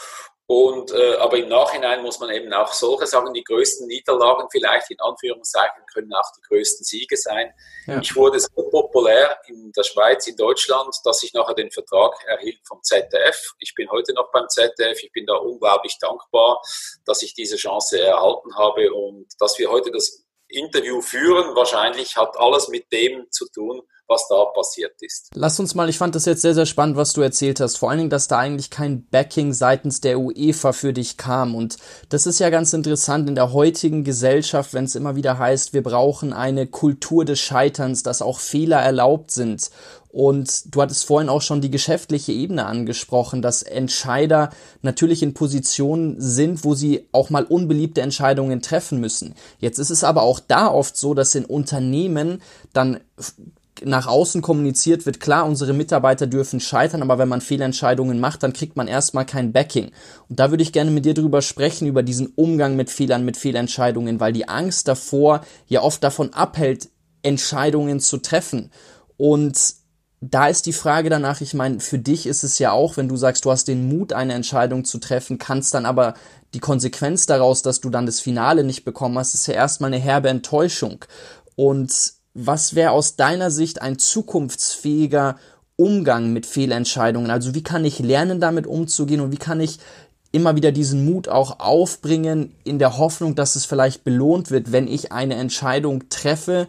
und, äh, aber im Nachhinein muss man eben auch solche sagen, die größten Niederlagen vielleicht in Anführungszeichen können auch die größten Siege sein. Ja. Ich wurde so populär in der Schweiz, in Deutschland, dass ich nachher den Vertrag erhielt vom ZDF. Ich bin heute noch beim ZDF. Ich bin da unglaublich dankbar, dass ich diese Chance erhalten habe und dass wir heute das Interview führen. Wahrscheinlich hat alles mit dem zu tun, was da passiert ist. Lass uns mal, ich fand das jetzt sehr, sehr spannend, was du erzählt hast. Vor allen Dingen, dass da eigentlich kein Backing seitens der UEFA für dich kam. Und das ist ja ganz interessant in der heutigen Gesellschaft, wenn es immer wieder heißt, wir brauchen eine Kultur des Scheiterns, dass auch Fehler erlaubt sind. Und du hattest vorhin auch schon die geschäftliche Ebene angesprochen, dass Entscheider natürlich in Positionen sind, wo sie auch mal unbeliebte Entscheidungen treffen müssen. Jetzt ist es aber auch da oft so, dass in Unternehmen dann nach außen kommuniziert wird, klar, unsere Mitarbeiter dürfen scheitern, aber wenn man Fehlentscheidungen macht, dann kriegt man erstmal kein Backing. Und da würde ich gerne mit dir drüber sprechen, über diesen Umgang mit Fehlern, mit Fehlentscheidungen, weil die Angst davor ja oft davon abhält, Entscheidungen zu treffen. Und da ist die Frage danach, ich meine, für dich ist es ja auch, wenn du sagst, du hast den Mut, eine Entscheidung zu treffen, kannst dann aber die Konsequenz daraus, dass du dann das Finale nicht bekommen hast, ist ja erstmal eine herbe Enttäuschung. Und was wäre aus deiner Sicht ein zukunftsfähiger Umgang mit Fehlentscheidungen? Also wie kann ich lernen, damit umzugehen und wie kann ich immer wieder diesen Mut auch aufbringen in der Hoffnung, dass es vielleicht belohnt wird, wenn ich eine Entscheidung treffe,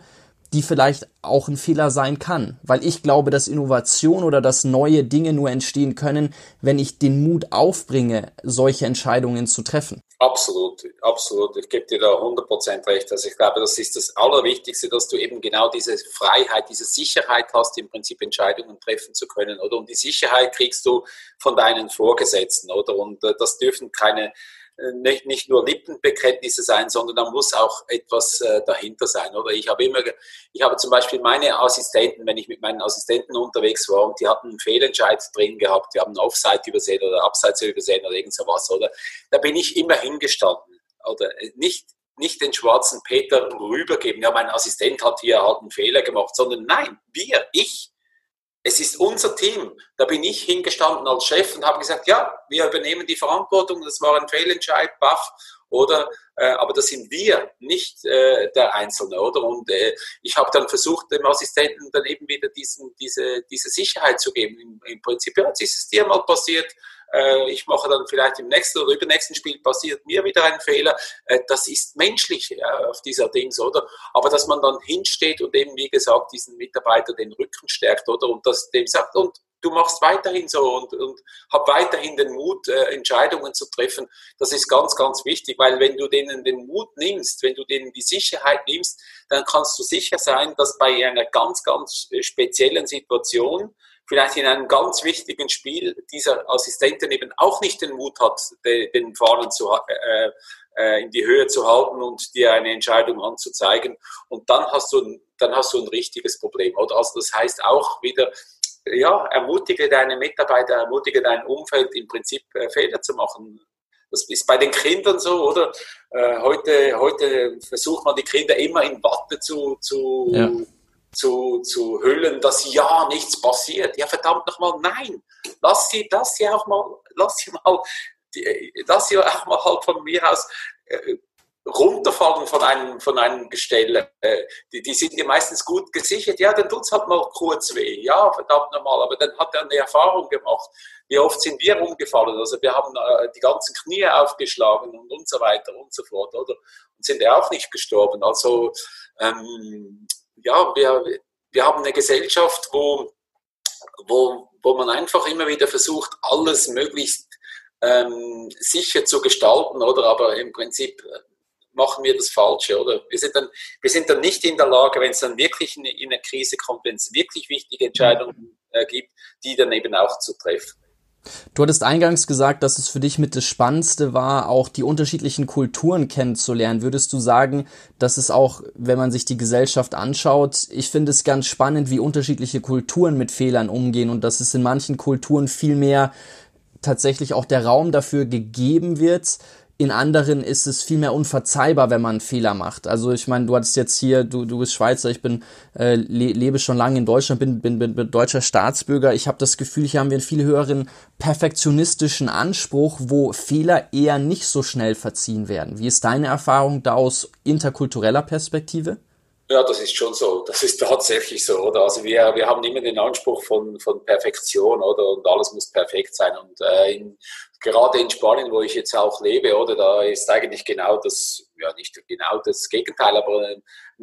die vielleicht auch ein Fehler sein kann. Weil ich glaube, dass Innovation oder dass neue Dinge nur entstehen können, wenn ich den Mut aufbringe, solche Entscheidungen zu treffen. Absolut, absolut. Ich gebe dir da 100% recht. Also ich glaube, das ist das Allerwichtigste, dass du eben genau diese Freiheit, diese Sicherheit hast, im Prinzip Entscheidungen treffen zu können, oder? Und die Sicherheit kriegst du von deinen Vorgesetzten, oder? Und äh, das dürfen keine nicht, nicht nur Lippenbekenntnisse sein, sondern da muss auch etwas äh, dahinter sein. Oder ich habe immer, ich habe zum Beispiel meine Assistenten, wenn ich mit meinen Assistenten unterwegs war und die hatten einen Fehlentscheid drin gehabt, die haben Offside übersehen oder Abseits übersehen oder irgend sowas, oder? Da bin ich immer hingestanden. Oder nicht, nicht den schwarzen Peter rübergeben, ja, mein Assistent hat hier halt einen Fehler gemacht, sondern nein, wir, ich, es ist unser Team. Da bin ich hingestanden als Chef und habe gesagt, ja, wir übernehmen die Verantwortung, das war ein Fehlentscheid, Bach, oder? Äh, aber das sind wir, nicht äh, der Einzelne, oder? Und äh, ich habe dann versucht, dem Assistenten dann eben wieder diesen, diese, diese Sicherheit zu geben. Im, im Prinzip, ja, jetzt ist es dir mal passiert, äh, ich mache dann vielleicht im nächsten oder übernächsten Spiel passiert mir wieder ein Fehler. Äh, das ist menschlich auf dieser Dings, oder? Aber dass man dann hinsteht und eben, wie gesagt, diesen Mitarbeiter den Rücken stärkt, oder? Und das dem sagt, und du machst weiterhin so und, und hab weiterhin den Mut, äh, Entscheidungen zu treffen. Das ist ganz, ganz wichtig, weil wenn du denen den Mut nimmst, wenn du denen die Sicherheit nimmst, dann kannst du sicher sein, dass bei einer ganz, ganz speziellen Situation vielleicht in einem ganz wichtigen Spiel dieser Assistentin eben auch nicht den Mut hat, den Fahnen zu, äh, äh, in die Höhe zu halten und dir eine Entscheidung anzuzeigen. Und dann hast du ein, dann hast du ein richtiges Problem. Oder? Also das heißt auch wieder, ja, ermutige deine Mitarbeiter, ermutige dein Umfeld im Prinzip äh, Fehler zu machen. Das ist bei den Kindern so, oder? Äh, heute, heute versucht man die Kinder immer in Watte zu, zu ja zu, zu hüllen, dass ja nichts passiert. Ja, verdammt nochmal, nein. Lass sie, lass sie auch mal, lass sie mal, lass sie auch mal halt von mir aus äh, runterfallen von einem, von einem Gestell. Äh, die, die sind ja meistens gut gesichert. Ja, dann tut es halt mal kurz weh. Ja, verdammt nochmal. Aber dann hat er eine Erfahrung gemacht. Wie oft sind wir umgefallen? Also wir haben äh, die ganzen Knie aufgeschlagen und, und so weiter und so fort, oder? Und sind ja auch nicht gestorben. Also, ähm, ja, wir, wir haben eine Gesellschaft, wo, wo, wo man einfach immer wieder versucht, alles möglichst ähm, sicher zu gestalten, oder? Aber im Prinzip äh, machen wir das Falsche, oder? Wir sind dann, wir sind dann nicht in der Lage, wenn es dann wirklich in, in eine Krise kommt, wenn es wirklich wichtige Entscheidungen äh, gibt, die dann eben auch zu treffen. Du hattest eingangs gesagt, dass es für dich mit das Spannendste war, auch die unterschiedlichen Kulturen kennenzulernen. Würdest du sagen, dass es auch, wenn man sich die Gesellschaft anschaut, ich finde es ganz spannend, wie unterschiedliche Kulturen mit Fehlern umgehen und dass es in manchen Kulturen viel mehr tatsächlich auch der Raum dafür gegeben wird, in anderen ist es viel mehr unverzeihbar, wenn man Fehler macht. Also ich meine, du hattest jetzt hier, du, du bist Schweizer, ich bin äh, le lebe schon lange in Deutschland, bin, bin, bin, bin deutscher Staatsbürger. Ich habe das Gefühl, hier haben wir einen viel höheren perfektionistischen Anspruch, wo Fehler eher nicht so schnell verziehen werden. Wie ist deine Erfahrung da aus interkultureller Perspektive? Ja, das ist schon so. Das ist tatsächlich so, oder? Also wir, wir haben immer den Anspruch von, von Perfektion, oder? Und alles muss perfekt sein. Und äh, in, gerade in Spanien, wo ich jetzt auch lebe, oder? Da ist eigentlich genau das, ja nicht genau das Gegenteil, aber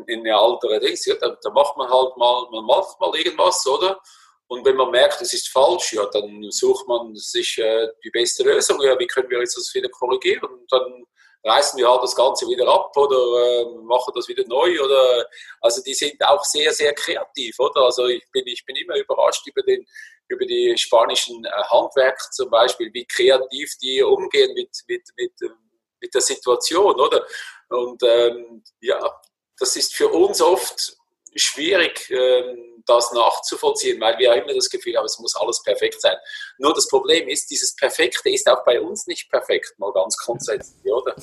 in eine andere Dings. Ja, da, da macht man halt mal, man macht mal irgendwas, oder? Und wenn man merkt, es ist falsch, ja, dann sucht man sich äh, die beste Lösung. Ja, wie können wir jetzt das wieder korrigieren? Und dann reißen wir halt das Ganze wieder ab oder äh, machen das wieder neu oder also die sind auch sehr, sehr kreativ, oder? Also ich bin, ich bin immer überrascht über den über die spanischen äh, Handwerker zum Beispiel, wie kreativ die umgehen mit, mit, mit, mit der Situation, oder? Und ähm, ja, das ist für uns oft schwierig, ähm, das nachzuvollziehen, weil wir immer das Gefühl haben, es muss alles perfekt sein. Nur das Problem ist, dieses Perfekte ist auch bei uns nicht perfekt, mal ganz grundsätzlich, oder?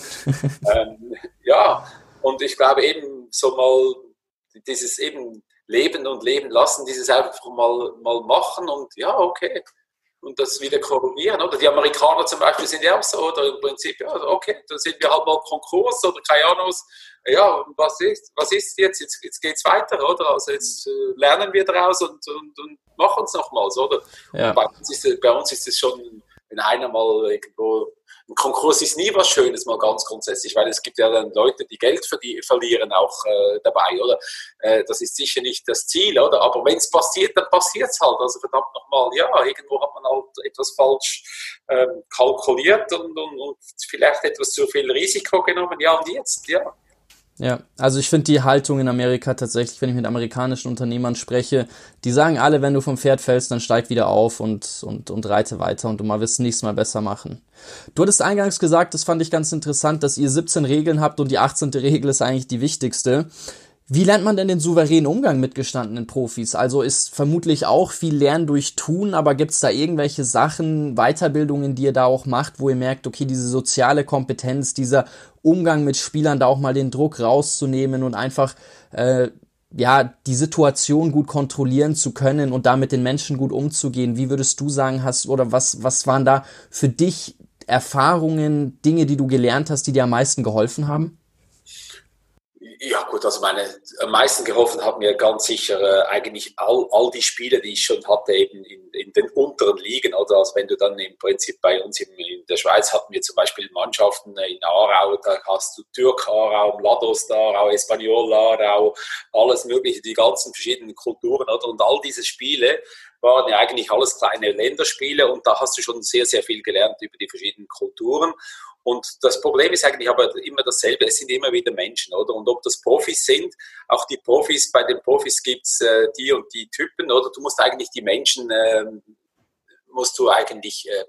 ähm, ja, und ich glaube eben so mal dieses eben Leben und Leben lassen, dieses einfach mal, mal machen und ja, okay, und das wieder korrigieren. Oder die Amerikaner zum Beispiel sind ja auch so, oder im Prinzip, ja, okay, dann sind wir halt mal Konkurs oder keine Ahnung, ja, was ist, was ist jetzt? Jetzt, jetzt geht es weiter, oder? Also jetzt äh, lernen wir daraus und, und, und machen es nochmals, oder? Ja. Bei, uns ist, bei uns ist es schon, wenn einer mal irgendwo ein Konkurs ist nie was Schönes, mal ganz grundsätzlich, weil es gibt ja dann Leute, die Geld verlieren auch äh, dabei, oder? Äh, das ist sicher nicht das Ziel, oder? Aber wenn es passiert, dann passiert es halt. Also verdammt nochmal, ja, irgendwo hat man halt etwas falsch ähm, kalkuliert und, und, und vielleicht etwas zu viel Risiko genommen. Ja, und jetzt, ja. Ja, also ich finde die Haltung in Amerika tatsächlich, wenn ich mit amerikanischen Unternehmern spreche, die sagen alle, wenn du vom Pferd fällst, dann steig wieder auf und, und, und reite weiter und du mal wirst nächstes Mal besser machen. Du hattest eingangs gesagt, das fand ich ganz interessant, dass ihr 17 Regeln habt und die 18. Regel ist eigentlich die wichtigste. Wie lernt man denn den souveränen Umgang mit gestandenen Profis? Also ist vermutlich auch viel Lernen durch Tun, aber gibt's da irgendwelche Sachen, Weiterbildungen, die ihr da auch macht, wo ihr merkt, okay, diese soziale Kompetenz, dieser Umgang mit Spielern, da auch mal den Druck rauszunehmen und einfach äh, ja die Situation gut kontrollieren zu können und da mit den Menschen gut umzugehen. Wie würdest du sagen, hast oder was was waren da für dich Erfahrungen, Dinge, die du gelernt hast, die dir am meisten geholfen haben? Ja gut, also meine, am meisten geholfen hat mir ganz sicher äh, eigentlich all, all die Spiele, die ich schon hatte, eben in, in den unteren Ligen. Oder also wenn du dann im Prinzip bei uns in, in der Schweiz hatten wir zum Beispiel Mannschaften in Aarau, da hast du Türk Aarau, Lados Aarau, Espanyol Aarau, alles mögliche, die ganzen verschiedenen Kulturen. Oder? Und all diese Spiele waren ja eigentlich alles kleine Länderspiele und da hast du schon sehr, sehr viel gelernt über die verschiedenen Kulturen. Und das Problem ist eigentlich aber immer dasselbe, es sind immer wieder Menschen, oder? Und ob das Profis sind, auch die Profis, bei den Profis gibt es äh, die und die Typen, oder? Du musst eigentlich die Menschen, äh, musst du eigentlich, äh,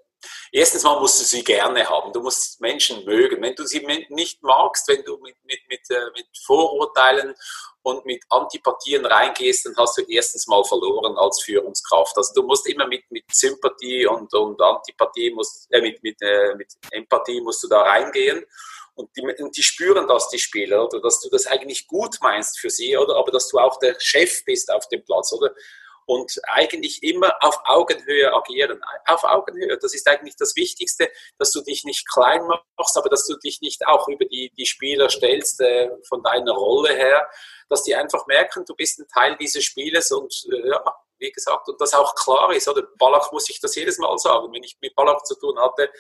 erstens mal musst du sie gerne haben, du musst Menschen mögen. Wenn du sie nicht magst, wenn du mit, mit, mit, äh, mit Vorurteilen und mit Antipathien reingehst, dann hast du erstens mal verloren als Führungskraft. Also du musst immer mit, mit Sympathie und, und Antipathie, musst, äh, mit, mit, äh, mit Empathie musst du da reingehen. Und die, und die spüren das, die Spieler, oder dass du das eigentlich gut meinst für sie, oder? Aber dass du auch der Chef bist auf dem Platz, oder? Und eigentlich immer auf Augenhöhe agieren. Auf Augenhöhe, das ist eigentlich das Wichtigste, dass du dich nicht klein machst, aber dass du dich nicht auch über die, die Spieler stellst äh, von deiner Rolle her, dass die einfach merken, du bist ein Teil dieses Spieles und äh, ja, wie gesagt, und das auch klar ist, oder Ballack muss ich das jedes Mal sagen, wenn ich mit Ballack zu tun hatte,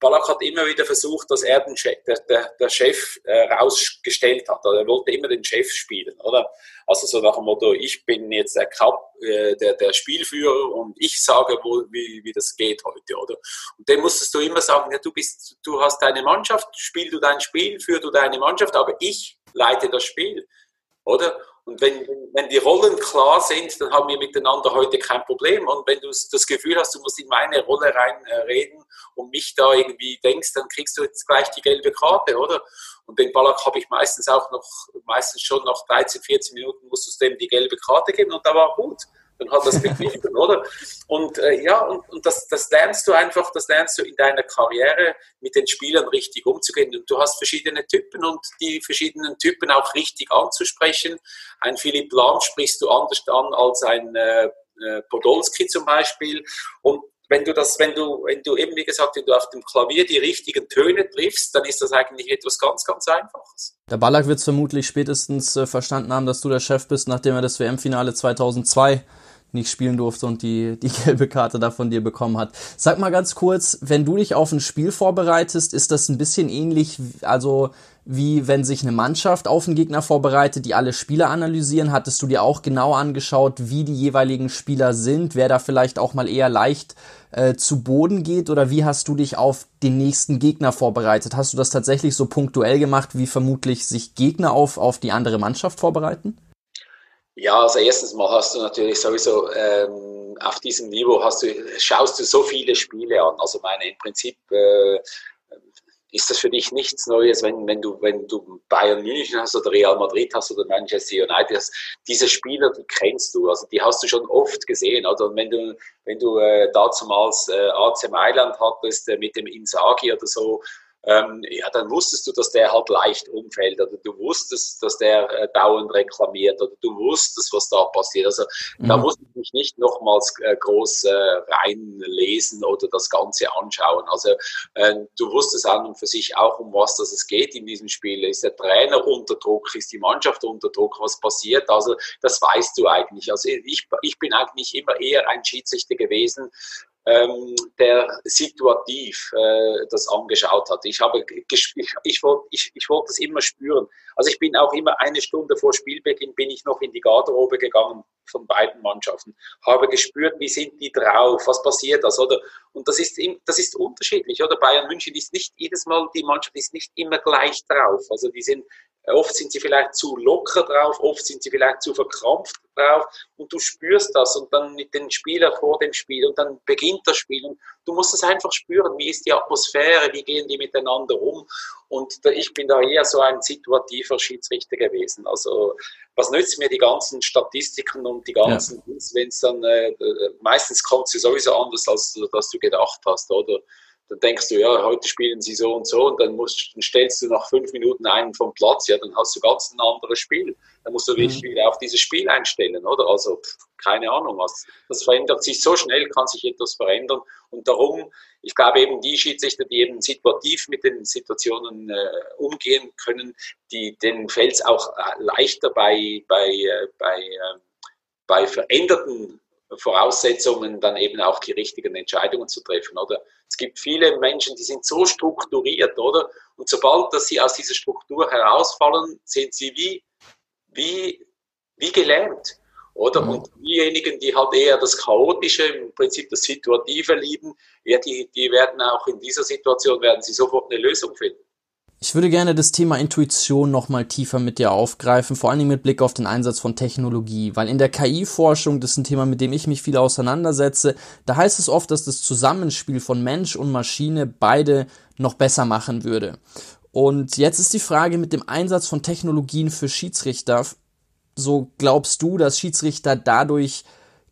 Ballack hat immer wieder versucht, dass er den Chef, der, der, der Chef äh, rausgestellt hat, oder er wollte immer den Chef spielen, oder? Also so nach dem Motto, ich bin jetzt der, Kap, äh, der, der Spielführer und ich sage, wo, wie, wie das geht heute, oder? Und dem musstest du immer sagen, ja, du bist, du hast deine Mannschaft, spiel du dein Spiel, führ du deine Mannschaft, aber ich leite das Spiel, oder? Und wenn, wenn die Rollen klar sind, dann haben wir miteinander heute kein Problem. Und wenn du das Gefühl hast, du musst in meine Rolle reinreden äh, und mich da irgendwie denkst, dann kriegst du jetzt gleich die gelbe Karte, oder? Und den Ballack habe ich meistens auch noch, meistens schon nach 13, 14 Minuten musstest du dem die gelbe Karte geben und da war gut dann hat das begriffen, oder? Und äh, ja, und, und das, das lernst du einfach, das lernst du in deiner Karriere, mit den Spielern richtig umzugehen. Und du hast verschiedene Typen und die verschiedenen Typen auch richtig anzusprechen. Ein Philipp Lahm sprichst du anders an als ein äh, äh Podolski zum Beispiel. Und wenn du das, wenn du, wenn du eben, wie gesagt, wenn du auf dem Klavier die richtigen Töne triffst, dann ist das eigentlich etwas ganz, ganz Einfaches. Der Ballack wird es vermutlich spätestens äh, verstanden haben, dass du der Chef bist, nachdem er das WM-Finale 2002 nicht spielen durfte und die, die gelbe Karte da von dir bekommen hat. Sag mal ganz kurz, wenn du dich auf ein Spiel vorbereitest, ist das ein bisschen ähnlich, also wie wenn sich eine Mannschaft auf einen Gegner vorbereitet, die alle Spieler analysieren? Hattest du dir auch genau angeschaut, wie die jeweiligen Spieler sind, wer da vielleicht auch mal eher leicht äh, zu Boden geht oder wie hast du dich auf den nächsten Gegner vorbereitet? Hast du das tatsächlich so punktuell gemacht, wie vermutlich sich Gegner auf, auf die andere Mannschaft vorbereiten? Ja, also erstens mal hast du natürlich sowieso ähm, auf diesem Niveau hast du, schaust du so viele Spiele an. Also meine im Prinzip äh, ist das für dich nichts Neues, wenn, wenn du, wenn du Bayern München hast oder Real Madrid hast oder Manchester United hast. Diese Spieler, die kennst du, also die hast du schon oft gesehen. Oder wenn du, wenn du äh, damals äh, AC Mailand hattest äh, mit dem Inzaghi oder so, ähm, ja, dann wusstest du, dass der halt leicht umfällt oder du wusstest, dass der äh, dauernd reklamiert oder du wusstest, was da passiert. Also mhm. da musste ich mich nicht nochmals äh, groß äh, reinlesen oder das Ganze anschauen. Also äh, du wusstest an und für sich auch, um was das es geht in diesem Spiel. Ist der Trainer unter Druck? Ist die Mannschaft unter Druck? Was passiert? Also das weißt du eigentlich. Also ich, ich bin eigentlich immer eher ein Schiedsrichter gewesen, ähm, der situativ äh, das angeschaut hat. Ich habe ich, ich, wollte ich, ich wollte es immer spüren. Also ich bin auch immer eine Stunde vor Spielbeginn bin ich noch in die Garderobe gegangen von beiden Mannschaften, habe gespürt, wie sind die drauf, was passiert das, oder? Und das ist, das ist unterschiedlich, oder? Bayern München ist nicht jedes Mal, die Mannschaft ist nicht immer gleich drauf. Also die sind Oft sind sie vielleicht zu locker drauf, oft sind sie vielleicht zu verkrampft drauf und du spürst das und dann mit den Spielern vor dem Spiel und dann beginnt das Spiel und du musst es einfach spüren, wie ist die Atmosphäre, wie gehen die miteinander um und ich bin da eher so ein situativer Schiedsrichter gewesen. Also was nützt mir die ganzen Statistiken und die ganzen, ja. wenn es dann, äh, meistens kommt es sowieso anders, als, als du gedacht hast, oder? Dann denkst du, ja, heute spielen sie so und so und dann, musst, dann stellst du nach fünf Minuten einen vom Platz, ja, dann hast du ganz ein anderes Spiel. Dann musst du mhm. wirklich wieder auf dieses Spiel einstellen, oder? Also, keine Ahnung, was. Das verändert sich so schnell, kann sich etwas verändern und darum, ich glaube eben die Schiedsrichter, die eben situativ mit den Situationen äh, umgehen können, die, denen fällt es auch äh, leichter bei, bei, äh, bei, äh, bei veränderten Voraussetzungen dann eben auch die richtigen Entscheidungen zu treffen, oder? Es gibt viele Menschen, die sind so strukturiert, oder? Und sobald dass sie aus dieser Struktur herausfallen, sind sie wie, wie, wie gelähmt, oder? Mhm. Und diejenigen, die halt eher das Chaotische, im Prinzip das Situative lieben, ja, die, die werden auch in dieser Situation, werden sie sofort eine Lösung finden. Ich würde gerne das Thema Intuition nochmal tiefer mit dir aufgreifen, vor allem mit Blick auf den Einsatz von Technologie, weil in der KI-Forschung, das ist ein Thema, mit dem ich mich viel auseinandersetze, da heißt es oft, dass das Zusammenspiel von Mensch und Maschine beide noch besser machen würde. Und jetzt ist die Frage mit dem Einsatz von Technologien für Schiedsrichter, so glaubst du, dass Schiedsrichter dadurch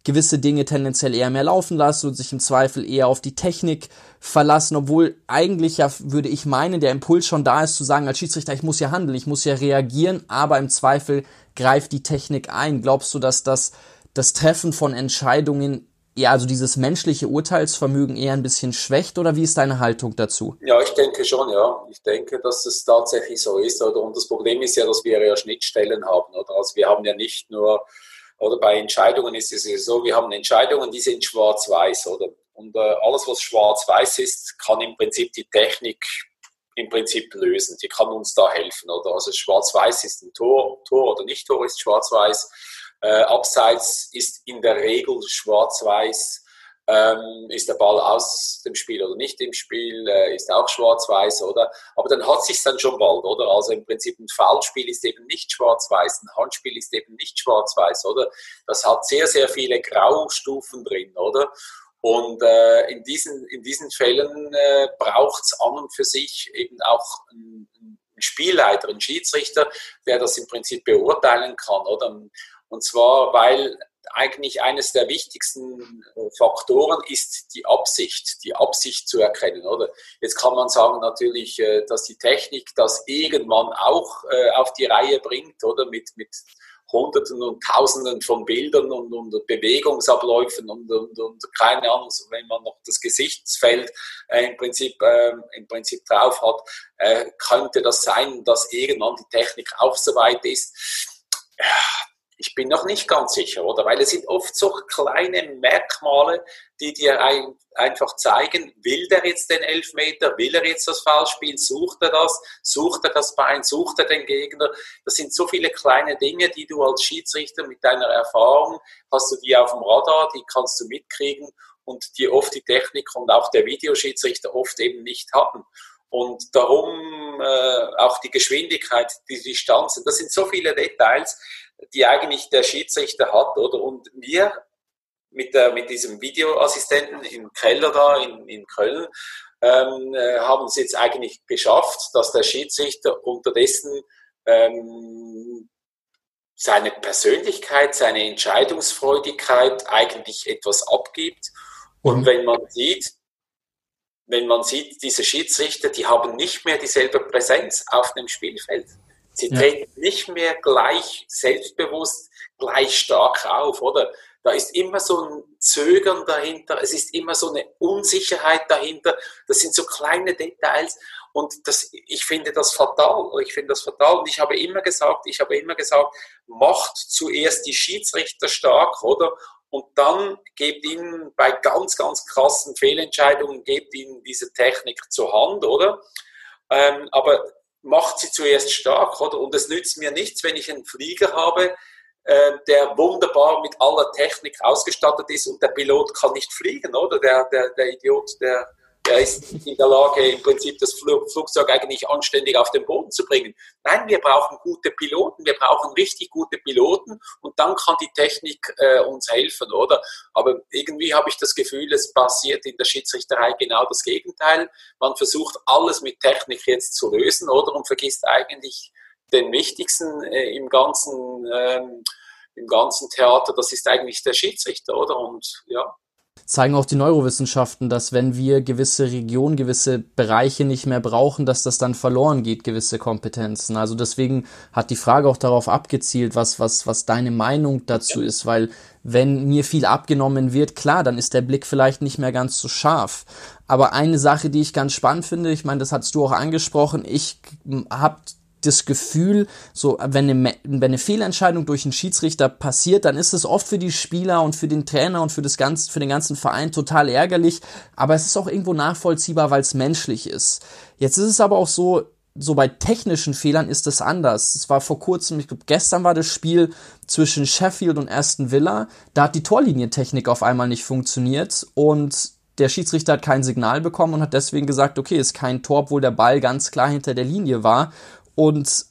gewisse Dinge tendenziell eher mehr laufen lassen und sich im Zweifel eher auf die Technik verlassen, obwohl eigentlich ja, würde ich meinen, der Impuls schon da ist zu sagen, als Schiedsrichter, ich muss ja handeln, ich muss ja reagieren, aber im Zweifel greift die Technik ein. Glaubst du, dass das, das Treffen von Entscheidungen ja, also dieses menschliche Urteilsvermögen eher ein bisschen schwächt oder wie ist deine Haltung dazu? Ja, ich denke schon, ja. Ich denke, dass es tatsächlich so ist. Oder? Und das Problem ist ja, dass wir ja Schnittstellen haben. Oder? Also wir haben ja nicht nur oder bei Entscheidungen ist es so, wir haben Entscheidungen, die sind schwarz-weiß, oder? Und äh, alles, was schwarz-weiß ist, kann im Prinzip die Technik im Prinzip lösen. Die kann uns da helfen, oder? Also schwarz-weiß ist ein Tor, Tor oder nicht Tor ist schwarz-weiß. Äh, Abseits ist in der Regel schwarz-weiß ähm, ist der Ball aus dem Spiel oder nicht im Spiel, äh, ist auch schwarz-weiß, oder? Aber dann hat sich dann schon bald, oder? Also im Prinzip ein Foulspiel ist eben nicht schwarz-weiß, ein Handspiel ist eben nicht schwarz-weiß, oder? Das hat sehr, sehr viele Graustufen drin, oder? Und äh, in, diesen, in diesen Fällen äh, braucht es an und für sich eben auch einen, einen Spielleiter, einen Schiedsrichter, der das im Prinzip beurteilen kann, oder? Und zwar, weil eigentlich eines der wichtigsten äh, Faktoren ist die Absicht, die Absicht zu erkennen, oder? Jetzt kann man sagen natürlich, äh, dass die Technik das irgendwann auch äh, auf die Reihe bringt, oder? Mit, mit Hunderten und Tausenden von Bildern und, und Bewegungsabläufen und, und, und, keine Ahnung, wenn man noch das Gesichtsfeld äh, im, Prinzip, äh, im Prinzip drauf hat, äh, könnte das sein, dass irgendwann die Technik auch so weit ist. Ja, ich bin noch nicht ganz sicher, oder? Weil es sind oft so kleine Merkmale, die dir ein, einfach zeigen, will der jetzt den Elfmeter, will er jetzt das Foul spielen, sucht er das, sucht er das Bein, sucht er den Gegner. Das sind so viele kleine Dinge, die du als Schiedsrichter mit deiner Erfahrung hast du die auf dem Radar, die kannst du mitkriegen und die oft die Technik und auch der Videoschiedsrichter oft eben nicht haben. Und darum äh, auch die Geschwindigkeit, die Distanzen, das sind so viele Details, die eigentlich der Schiedsrichter hat, oder? Und wir mit, der, mit diesem Videoassistenten im Keller da in, in Köln ähm, äh, haben es jetzt eigentlich geschafft, dass der Schiedsrichter unterdessen ähm, seine Persönlichkeit, seine Entscheidungsfreudigkeit eigentlich etwas abgibt. Und mhm. wenn man sieht, wenn man sieht, diese Schiedsrichter, die haben nicht mehr dieselbe Präsenz auf dem Spielfeld. Sie ja. treten nicht mehr gleich selbstbewusst, gleich stark auf, oder? Da ist immer so ein Zögern dahinter, es ist immer so eine Unsicherheit dahinter. Das sind so kleine Details und das, ich finde das fatal. Ich finde das fatal und ich habe immer gesagt, ich habe immer gesagt, macht zuerst die Schiedsrichter stark, oder? Und dann gebt ihnen bei ganz, ganz krassen Fehlentscheidungen, gebt ihnen diese Technik zur Hand, oder? Ähm, aber macht sie zuerst stark, oder? Und es nützt mir nichts, wenn ich einen Flieger habe, äh, der wunderbar mit aller Technik ausgestattet ist und der Pilot kann nicht fliegen, oder? Der, der, der Idiot, der, er ist in der Lage, im Prinzip das Flugzeug eigentlich anständig auf den Boden zu bringen. Nein, wir brauchen gute Piloten, wir brauchen richtig gute Piloten und dann kann die Technik äh, uns helfen, oder? Aber irgendwie habe ich das Gefühl, es passiert in der Schiedsrichterei genau das Gegenteil. Man versucht alles mit Technik jetzt zu lösen, oder? Und vergisst eigentlich den wichtigsten äh, im ganzen ähm, im ganzen Theater, das ist eigentlich der Schiedsrichter, oder? Und ja, zeigen auch die Neurowissenschaften, dass wenn wir gewisse Regionen, gewisse Bereiche nicht mehr brauchen, dass das dann verloren geht, gewisse Kompetenzen. Also deswegen hat die Frage auch darauf abgezielt, was, was, was deine Meinung dazu ja. ist, weil wenn mir viel abgenommen wird, klar, dann ist der Blick vielleicht nicht mehr ganz so scharf. Aber eine Sache, die ich ganz spannend finde, ich meine, das hast du auch angesprochen, ich habe das Gefühl, so wenn eine, wenn eine Fehlentscheidung durch einen Schiedsrichter passiert, dann ist es oft für die Spieler und für den Trainer und für das ganze, für den ganzen Verein total ärgerlich. Aber es ist auch irgendwo nachvollziehbar, weil es menschlich ist. Jetzt ist es aber auch so, so bei technischen Fehlern ist es anders. Es war vor kurzem, ich glaube, gestern war das Spiel zwischen Sheffield und Aston Villa. Da hat die Torlinientechnik auf einmal nicht funktioniert und der Schiedsrichter hat kein Signal bekommen und hat deswegen gesagt, okay, ist kein Tor, obwohl der Ball ganz klar hinter der Linie war. Und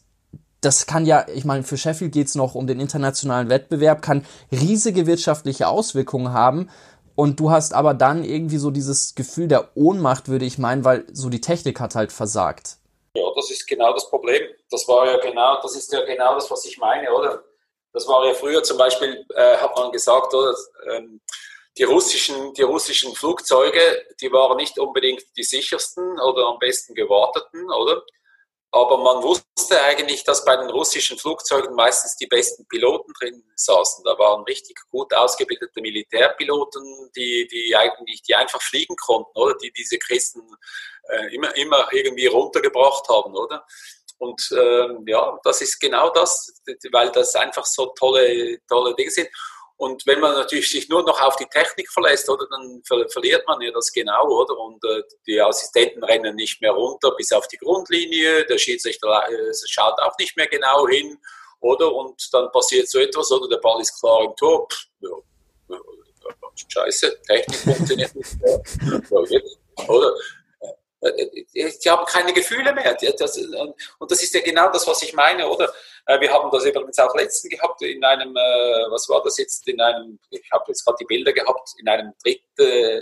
das kann ja, ich meine, für Sheffield geht es noch um den internationalen Wettbewerb, kann riesige wirtschaftliche Auswirkungen haben. Und du hast aber dann irgendwie so dieses Gefühl der Ohnmacht, würde ich meinen, weil so die Technik hat halt versagt. Ja, das ist genau das Problem. Das war ja genau, das ist ja genau das, was ich meine, oder? Das war ja früher zum Beispiel, äh, hat man gesagt, oder? Ähm, die russischen, die russischen Flugzeuge, die waren nicht unbedingt die sichersten oder am besten gewarteten, oder? Aber man wusste eigentlich, dass bei den russischen Flugzeugen meistens die besten Piloten drin saßen. Da waren richtig gut ausgebildete Militärpiloten, die, die eigentlich, die einfach fliegen konnten, oder? Die diese Christen äh, immer, immer irgendwie runtergebracht haben, oder? Und ähm, ja, das ist genau das, weil das einfach so tolle, tolle Dinge sind. Und wenn man natürlich sich nur noch auf die Technik verlässt, oder, dann ver verliert man ja das genau, oder? Und äh, die Assistenten rennen nicht mehr runter bis auf die Grundlinie, der Schiedsrichter äh, schaut auch nicht mehr genau hin, oder? Und dann passiert so etwas, oder der Ball ist klar im Tor. Pff, ja, scheiße, Technik funktioniert nicht mehr. oder? Die haben keine Gefühle mehr. und das ist ja genau das, was ich meine, oder? Äh, wir haben das übrigens auch letzten gehabt in einem, äh, was war das jetzt, in einem, ich habe jetzt gerade die Bilder gehabt, in einem Dritt, äh,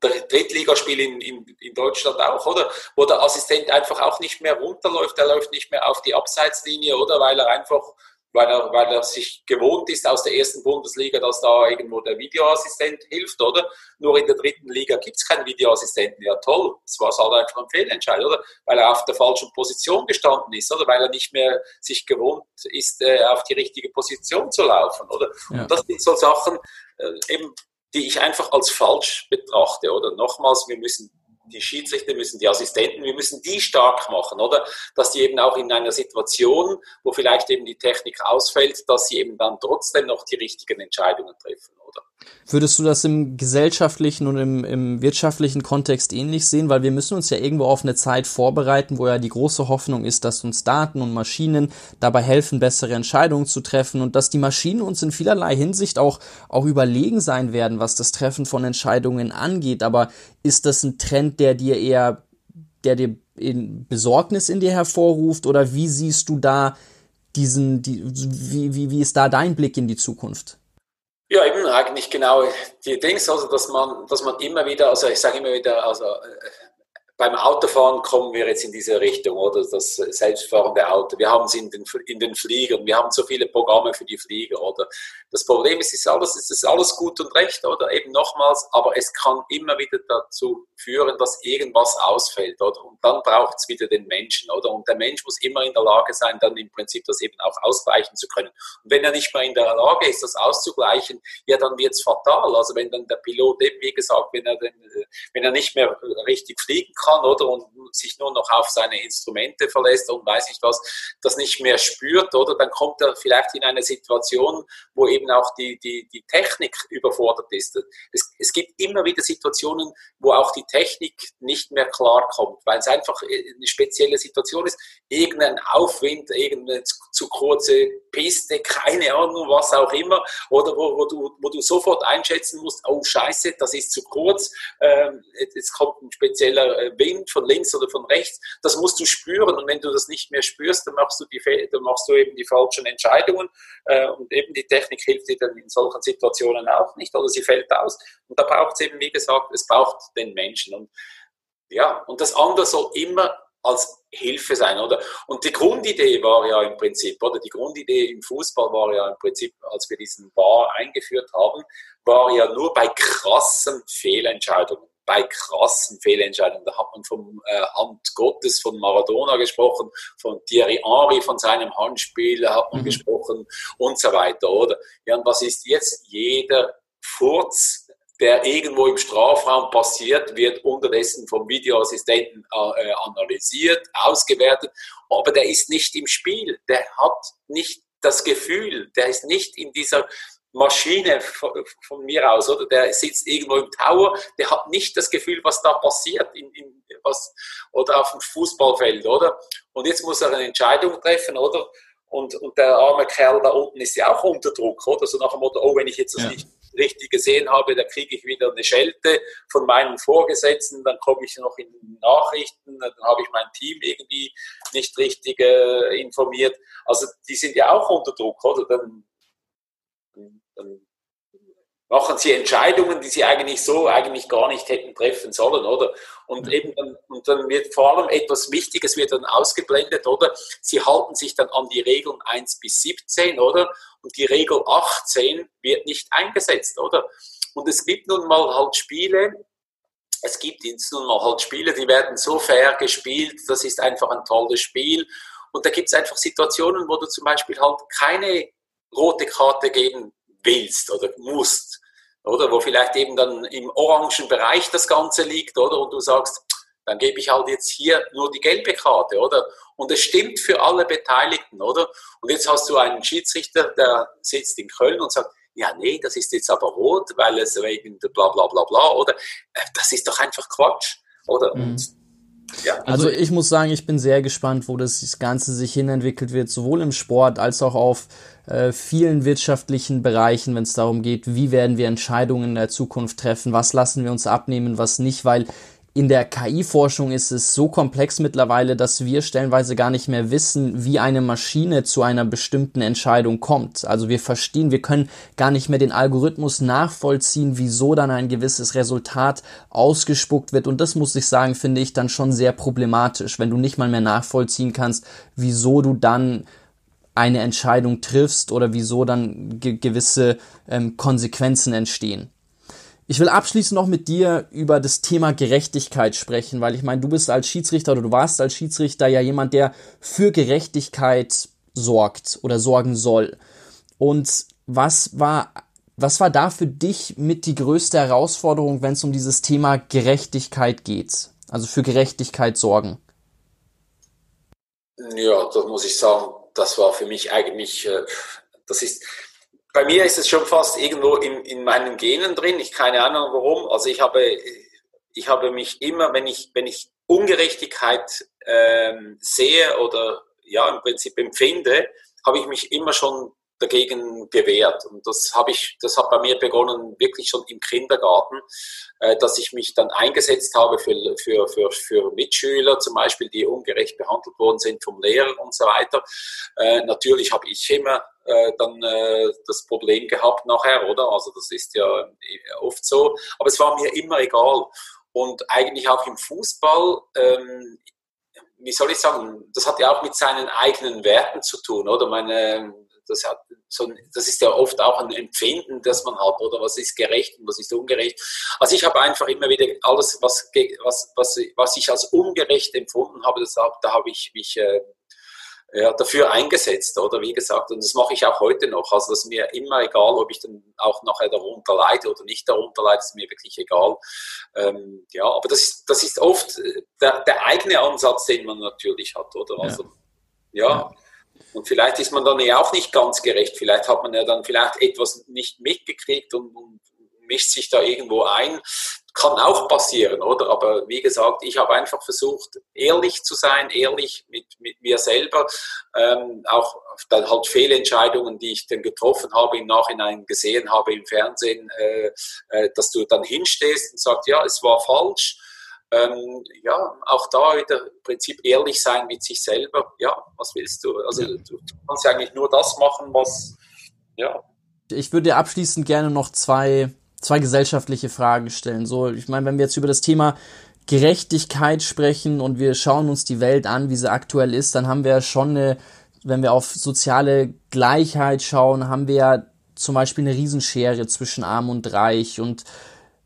Drittligaspiel in, in, in Deutschland auch, oder? Wo der Assistent einfach auch nicht mehr runterläuft, er läuft nicht mehr auf die Abseitslinie, oder? Weil er einfach weil er, weil er sich gewohnt ist aus der ersten Bundesliga, dass da irgendwo der Videoassistent hilft, oder? Nur in der dritten Liga gibt es keinen Videoassistenten. Ja, toll. Das war halt einfach ein Fehlentscheid, oder? Weil er auf der falschen Position gestanden ist, oder? Weil er nicht mehr sich gewohnt ist, äh, auf die richtige Position zu laufen, oder? Ja. Und das sind so Sachen, äh, eben, die ich einfach als falsch betrachte, oder? Nochmals, wir müssen die Schiedsrichter müssen, die Assistenten, wir müssen die stark machen, oder? Dass die eben auch in einer Situation, wo vielleicht eben die Technik ausfällt, dass sie eben dann trotzdem noch die richtigen Entscheidungen treffen, oder? Würdest du das im gesellschaftlichen und im, im wirtschaftlichen Kontext ähnlich sehen? Weil wir müssen uns ja irgendwo auf eine Zeit vorbereiten, wo ja die große Hoffnung ist, dass uns Daten und Maschinen dabei helfen, bessere Entscheidungen zu treffen und dass die Maschinen uns in vielerlei Hinsicht auch, auch überlegen sein werden, was das Treffen von Entscheidungen angeht. Aber ist das ein Trend, der dir eher, der dir in Besorgnis in dir hervorruft oder wie siehst du da diesen, die, wie, wie, wie ist da dein Blick in die Zukunft? Ja, eben eigentlich genau. Die Dings, also dass man, dass man immer wieder, also ich sage immer wieder, also äh, beim Autofahren kommen wir jetzt in diese Richtung, oder das selbstfahrende Auto. Wir haben es in den, in den Fliegern, wir haben so viele Programme für die Flieger, oder? Das Problem ist, ist alles, es ist alles gut und recht, oder? Eben nochmals, aber es kann immer wieder dazu führen, dass irgendwas ausfällt, oder? Und dann braucht es wieder den Menschen, oder? Und der Mensch muss immer in der Lage sein, dann im Prinzip das eben auch ausgleichen zu können. Und wenn er nicht mehr in der Lage ist, das auszugleichen, ja, dann wird es fatal. Also wenn dann der Pilot, wie gesagt, wenn er, den, wenn er nicht mehr richtig fliegen kann, kann, oder? Und sich nur noch auf seine Instrumente verlässt und weiß nicht was, das nicht mehr spürt, oder? Dann kommt er vielleicht in eine Situation, wo eben auch die, die, die Technik überfordert ist. Es, es gibt immer wieder Situationen, wo auch die Technik nicht mehr klar kommt, weil es einfach eine spezielle Situation ist. Irgendein Aufwind, irgendeine zu, zu kurze Piste, keine Ahnung, was auch immer, oder wo, wo, du, wo du sofort einschätzen musst, oh Scheiße, das ist zu kurz, ähm, jetzt kommt ein spezieller äh, Wind von links oder von rechts, das musst du spüren. Und wenn du das nicht mehr spürst, dann machst du, die, dann machst du eben die falschen Entscheidungen äh, und eben die Technik hilft dir dann in solchen Situationen auch nicht oder sie fällt aus. Und da braucht es eben, wie gesagt, es braucht den Menschen. Und ja, und das andere soll immer als Hilfe sein, oder? Und die Grundidee war ja im Prinzip, oder? Die Grundidee im Fußball war ja im Prinzip, als wir diesen Bar eingeführt haben, war ja nur bei krassen Fehlentscheidungen bei krassen Fehlentscheidungen. Da hat man vom äh, Hand Gottes, von Maradona gesprochen, von Thierry Henry, von seinem Handspiel hat man mhm. gesprochen und so weiter, oder? Ja, und was ist jetzt? Jeder Furz, der irgendwo im Strafraum passiert, wird unterdessen vom Videoassistenten äh, analysiert, ausgewertet, aber der ist nicht im Spiel, der hat nicht das Gefühl, der ist nicht in dieser Maschine von, mir aus, oder? Der sitzt irgendwo im Tower, der hat nicht das Gefühl, was da passiert in, in, was, oder auf dem Fußballfeld, oder? Und jetzt muss er eine Entscheidung treffen, oder? Und, und der arme Kerl da unten ist ja auch unter Druck, oder? So nach dem Motto, oh, wenn ich jetzt das ja. nicht richtig gesehen habe, dann kriege ich wieder eine Schelte von meinen Vorgesetzten, dann komme ich noch in Nachrichten, dann habe ich mein Team irgendwie nicht richtig äh, informiert. Also die sind ja auch unter Druck, oder? Dann dann machen sie Entscheidungen, die sie eigentlich so eigentlich gar nicht hätten treffen sollen, oder? Und eben dann, und dann wird vor allem etwas Wichtiges wird dann ausgeblendet, oder? Sie halten sich dann an die Regeln 1 bis 17, oder? Und die Regel 18 wird nicht eingesetzt, oder? Und es gibt nun mal halt Spiele, es gibt jetzt nun mal halt Spiele, die werden so fair gespielt, das ist einfach ein tolles Spiel. Und da gibt es einfach Situationen, wo du zum Beispiel halt keine rote Karte geben willst oder musst, oder wo vielleicht eben dann im orangen Bereich das Ganze liegt, oder und du sagst, dann gebe ich halt jetzt hier nur die gelbe Karte, oder? Und es stimmt für alle Beteiligten, oder? Und jetzt hast du einen Schiedsrichter, der sitzt in Köln und sagt, ja, nee, das ist jetzt aber rot, weil es wegen bla bla bla bla, oder? Äh, das ist doch einfach Quatsch, oder? Mhm. Und ja. Also ich muss sagen, ich bin sehr gespannt, wo das Ganze sich hinentwickelt wird, sowohl im Sport als auch auf äh, vielen wirtschaftlichen Bereichen, wenn es darum geht, wie werden wir Entscheidungen in der Zukunft treffen, was lassen wir uns abnehmen, was nicht, weil in der KI-Forschung ist es so komplex mittlerweile, dass wir stellenweise gar nicht mehr wissen, wie eine Maschine zu einer bestimmten Entscheidung kommt. Also wir verstehen, wir können gar nicht mehr den Algorithmus nachvollziehen, wieso dann ein gewisses Resultat ausgespuckt wird. Und das muss ich sagen, finde ich dann schon sehr problematisch, wenn du nicht mal mehr nachvollziehen kannst, wieso du dann eine Entscheidung triffst oder wieso dann ge gewisse ähm, Konsequenzen entstehen. Ich will abschließend noch mit dir über das Thema Gerechtigkeit sprechen, weil ich meine, du bist als Schiedsrichter oder du warst als Schiedsrichter ja jemand, der für Gerechtigkeit sorgt oder sorgen soll. Und was war, was war da für dich mit die größte Herausforderung, wenn es um dieses Thema Gerechtigkeit geht? Also für Gerechtigkeit sorgen? Ja, da muss ich sagen, das war für mich eigentlich, äh, das ist, bei mir ist es schon fast irgendwo in, in meinen Genen drin. Ich keine Ahnung warum. Also ich habe, ich habe mich immer, wenn ich, wenn ich Ungerechtigkeit ähm, sehe oder ja im Prinzip empfinde, habe ich mich immer schon dagegen gewehrt. Und das habe ich, das hat bei mir begonnen wirklich schon im Kindergarten, äh, dass ich mich dann eingesetzt habe für, für, für, für Mitschüler zum Beispiel, die ungerecht behandelt worden sind vom Lehrer und so weiter. Äh, natürlich habe ich immer äh, dann das Problem gehabt nachher, oder? Also das ist ja oft so. Aber es war mir immer egal. Und eigentlich auch im Fußball, ähm, wie soll ich sagen, das hat ja auch mit seinen eigenen Werten zu tun, oder? Meine, das, hat so, das ist ja oft auch ein Empfinden, das man hat, oder was ist gerecht und was ist ungerecht. Also ich habe einfach immer wieder alles, was, was, was, was ich als ungerecht empfunden habe, das, da habe ich mich äh, ja, dafür eingesetzt, oder wie gesagt, und das mache ich auch heute noch. Also das ist mir immer egal, ob ich dann auch nachher darunter leide oder nicht darunter leide, ist mir wirklich egal. Ähm, ja, aber das ist, das ist oft äh, der, der eigene Ansatz, den man natürlich hat, oder? Also, ja. ja. Und vielleicht ist man dann ja auch nicht ganz gerecht. Vielleicht hat man ja dann vielleicht etwas nicht mitgekriegt und, und mischt sich da irgendwo ein. Kann auch passieren, oder? Aber wie gesagt, ich habe einfach versucht, ehrlich zu sein, ehrlich mit, mit mir selber. Ähm, auch dann halt Fehlentscheidungen, die ich dann getroffen habe, im Nachhinein gesehen habe im Fernsehen, äh, äh, dass du dann hinstehst und sagst, ja, es war falsch ähm, ja, auch da wieder im Prinzip ehrlich sein mit sich selber. Ja, was willst du? Also du, kannst ja eigentlich nur das machen, was, ja. Ich würde abschließend gerne noch zwei, zwei gesellschaftliche Fragen stellen. So, ich meine, wenn wir jetzt über das Thema Gerechtigkeit sprechen und wir schauen uns die Welt an, wie sie aktuell ist, dann haben wir schon eine, wenn wir auf soziale Gleichheit schauen, haben wir ja zum Beispiel eine Riesenschere zwischen Arm und Reich und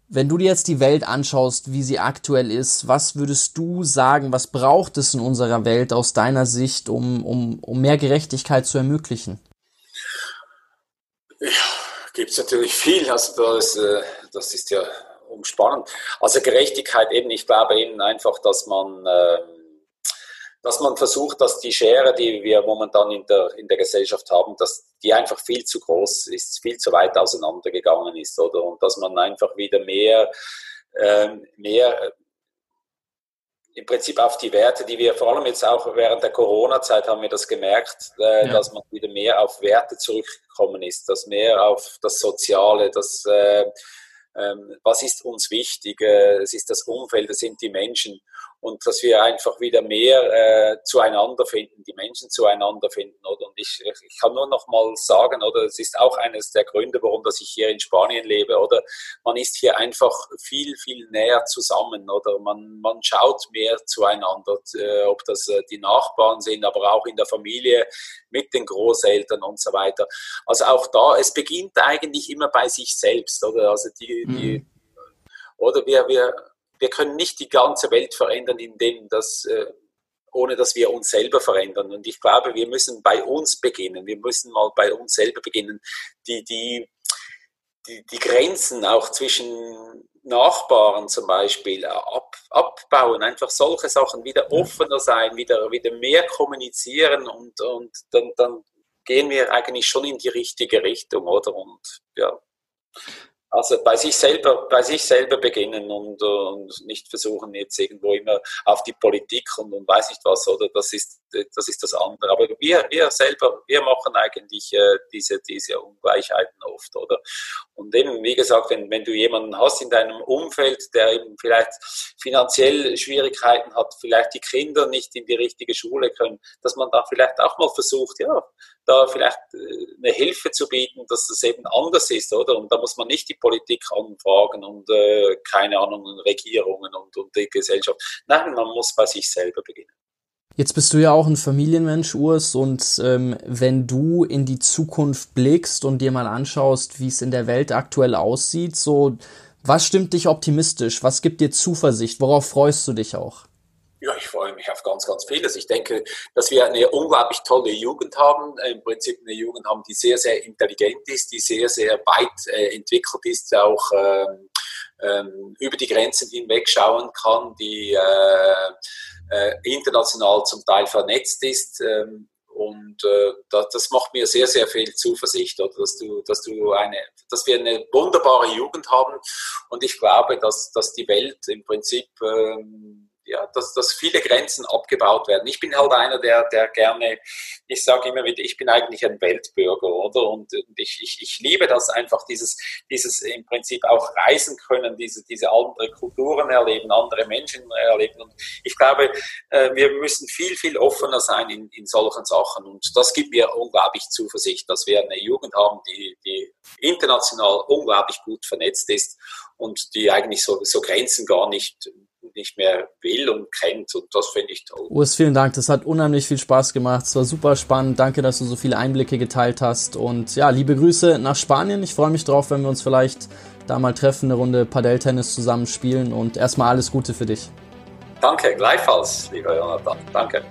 wenn du dir jetzt die Welt anschaust, wie sie aktuell ist, was würdest du sagen, was braucht es in unserer Welt aus deiner Sicht, um, um, um mehr Gerechtigkeit zu ermöglichen? Ja, gibt es natürlich viel. Also das, äh, das ist ja umspannend. Also Gerechtigkeit eben, ich glaube eben einfach, dass man ähm, dass man versucht, dass die Schere, die wir momentan in der, in der Gesellschaft haben, dass die einfach viel zu groß ist, viel zu weit auseinandergegangen ist, oder? Und dass man einfach wieder mehr, ähm, mehr äh, im Prinzip auf die Werte, die wir vor allem jetzt auch während der Corona-Zeit haben wir das gemerkt, äh, ja. dass man wieder mehr auf Werte zurückgekommen ist, dass mehr auf das Soziale, das äh, ähm, was ist uns wichtig, äh, es ist das Umfeld, es sind die Menschen und dass wir einfach wieder mehr äh, zueinander finden, die Menschen zueinander finden. Oder? Und ich, ich kann nur noch mal sagen, oder es ist auch eines der Gründe, warum dass ich hier in Spanien lebe, oder man ist hier einfach viel, viel näher zusammen, oder man, man schaut mehr zueinander, äh, ob das äh, die Nachbarn sind, aber auch in der Familie mit den Großeltern und so weiter. Also auch da, es beginnt eigentlich immer bei sich selbst, oder? Also die, die mhm. oder wir, wir wir können nicht die ganze Welt verändern, indem das, äh, ohne dass wir uns selber verändern. Und ich glaube, wir müssen bei uns beginnen. Wir müssen mal bei uns selber beginnen, die, die, die, die Grenzen auch zwischen Nachbarn zum Beispiel ab, abbauen, einfach solche Sachen wieder offener sein, wieder, wieder mehr kommunizieren und, und dann, dann gehen wir eigentlich schon in die richtige Richtung, oder? Und ja. Also bei sich selber, bei sich selber beginnen und, und nicht versuchen jetzt irgendwo immer auf die Politik und, und weiß nicht was, oder das ist, das ist das andere. Aber wir, wir selber, wir machen eigentlich äh, diese, diese Ungleichheiten oft, oder? Und eben, wie gesagt, wenn, wenn du jemanden hast in deinem Umfeld, der eben vielleicht finanziell Schwierigkeiten hat, vielleicht die Kinder nicht in die richtige Schule können, dass man da vielleicht auch mal versucht, ja, da vielleicht äh, eine Hilfe zu bieten, dass es eben anders ist, oder? Und da muss man nicht die Politik anfragen und äh, keine Ahnung, Regierungen und, und die Gesellschaft. Nein, man muss bei sich selber beginnen. Jetzt bist du ja auch ein Familienmensch, Urs, und ähm, wenn du in die Zukunft blickst und dir mal anschaust, wie es in der Welt aktuell aussieht, so was stimmt dich optimistisch? Was gibt dir Zuversicht? Worauf freust du dich auch? Ja, ich freue mich auf ganz, ganz vieles. Ich denke, dass wir eine unglaublich tolle Jugend haben. Im Prinzip eine Jugend haben, die sehr, sehr intelligent ist, die sehr, sehr weit äh, entwickelt ist, auch ähm, ähm, über die Grenzen hinweg schauen kann, die äh, äh, international zum Teil vernetzt ist. Ähm, und äh, das, das, macht mir sehr, sehr viel Zuversicht, oder, dass, du, dass, du eine, dass wir eine wunderbare Jugend haben. Und ich glaube, dass, dass die Welt im Prinzip ähm, ja, dass, dass viele Grenzen abgebaut werden. Ich bin halt einer, der, der gerne, ich sage immer wieder, ich bin eigentlich ein Weltbürger, oder? Und, ich, ich, ich liebe das einfach, dieses, dieses im Prinzip auch reisen können, diese, diese andere Kulturen erleben, andere Menschen erleben. Und ich glaube, äh, wir müssen viel, viel offener sein in, in solchen Sachen. Und das gibt mir unglaublich Zuversicht, dass wir eine Jugend haben, die, die international unglaublich gut vernetzt ist und die eigentlich so, so Grenzen gar nicht nicht mehr will und kennt. Und das finde ich toll. Urs, vielen Dank. Das hat unheimlich viel Spaß gemacht. Es war super spannend. Danke, dass du so viele Einblicke geteilt hast. Und ja, liebe Grüße nach Spanien. Ich freue mich drauf, wenn wir uns vielleicht da mal treffen, eine Runde Padel-Tennis zusammen spielen. Und erstmal alles Gute für dich. Danke, gleichfalls, lieber Jonathan. Danke.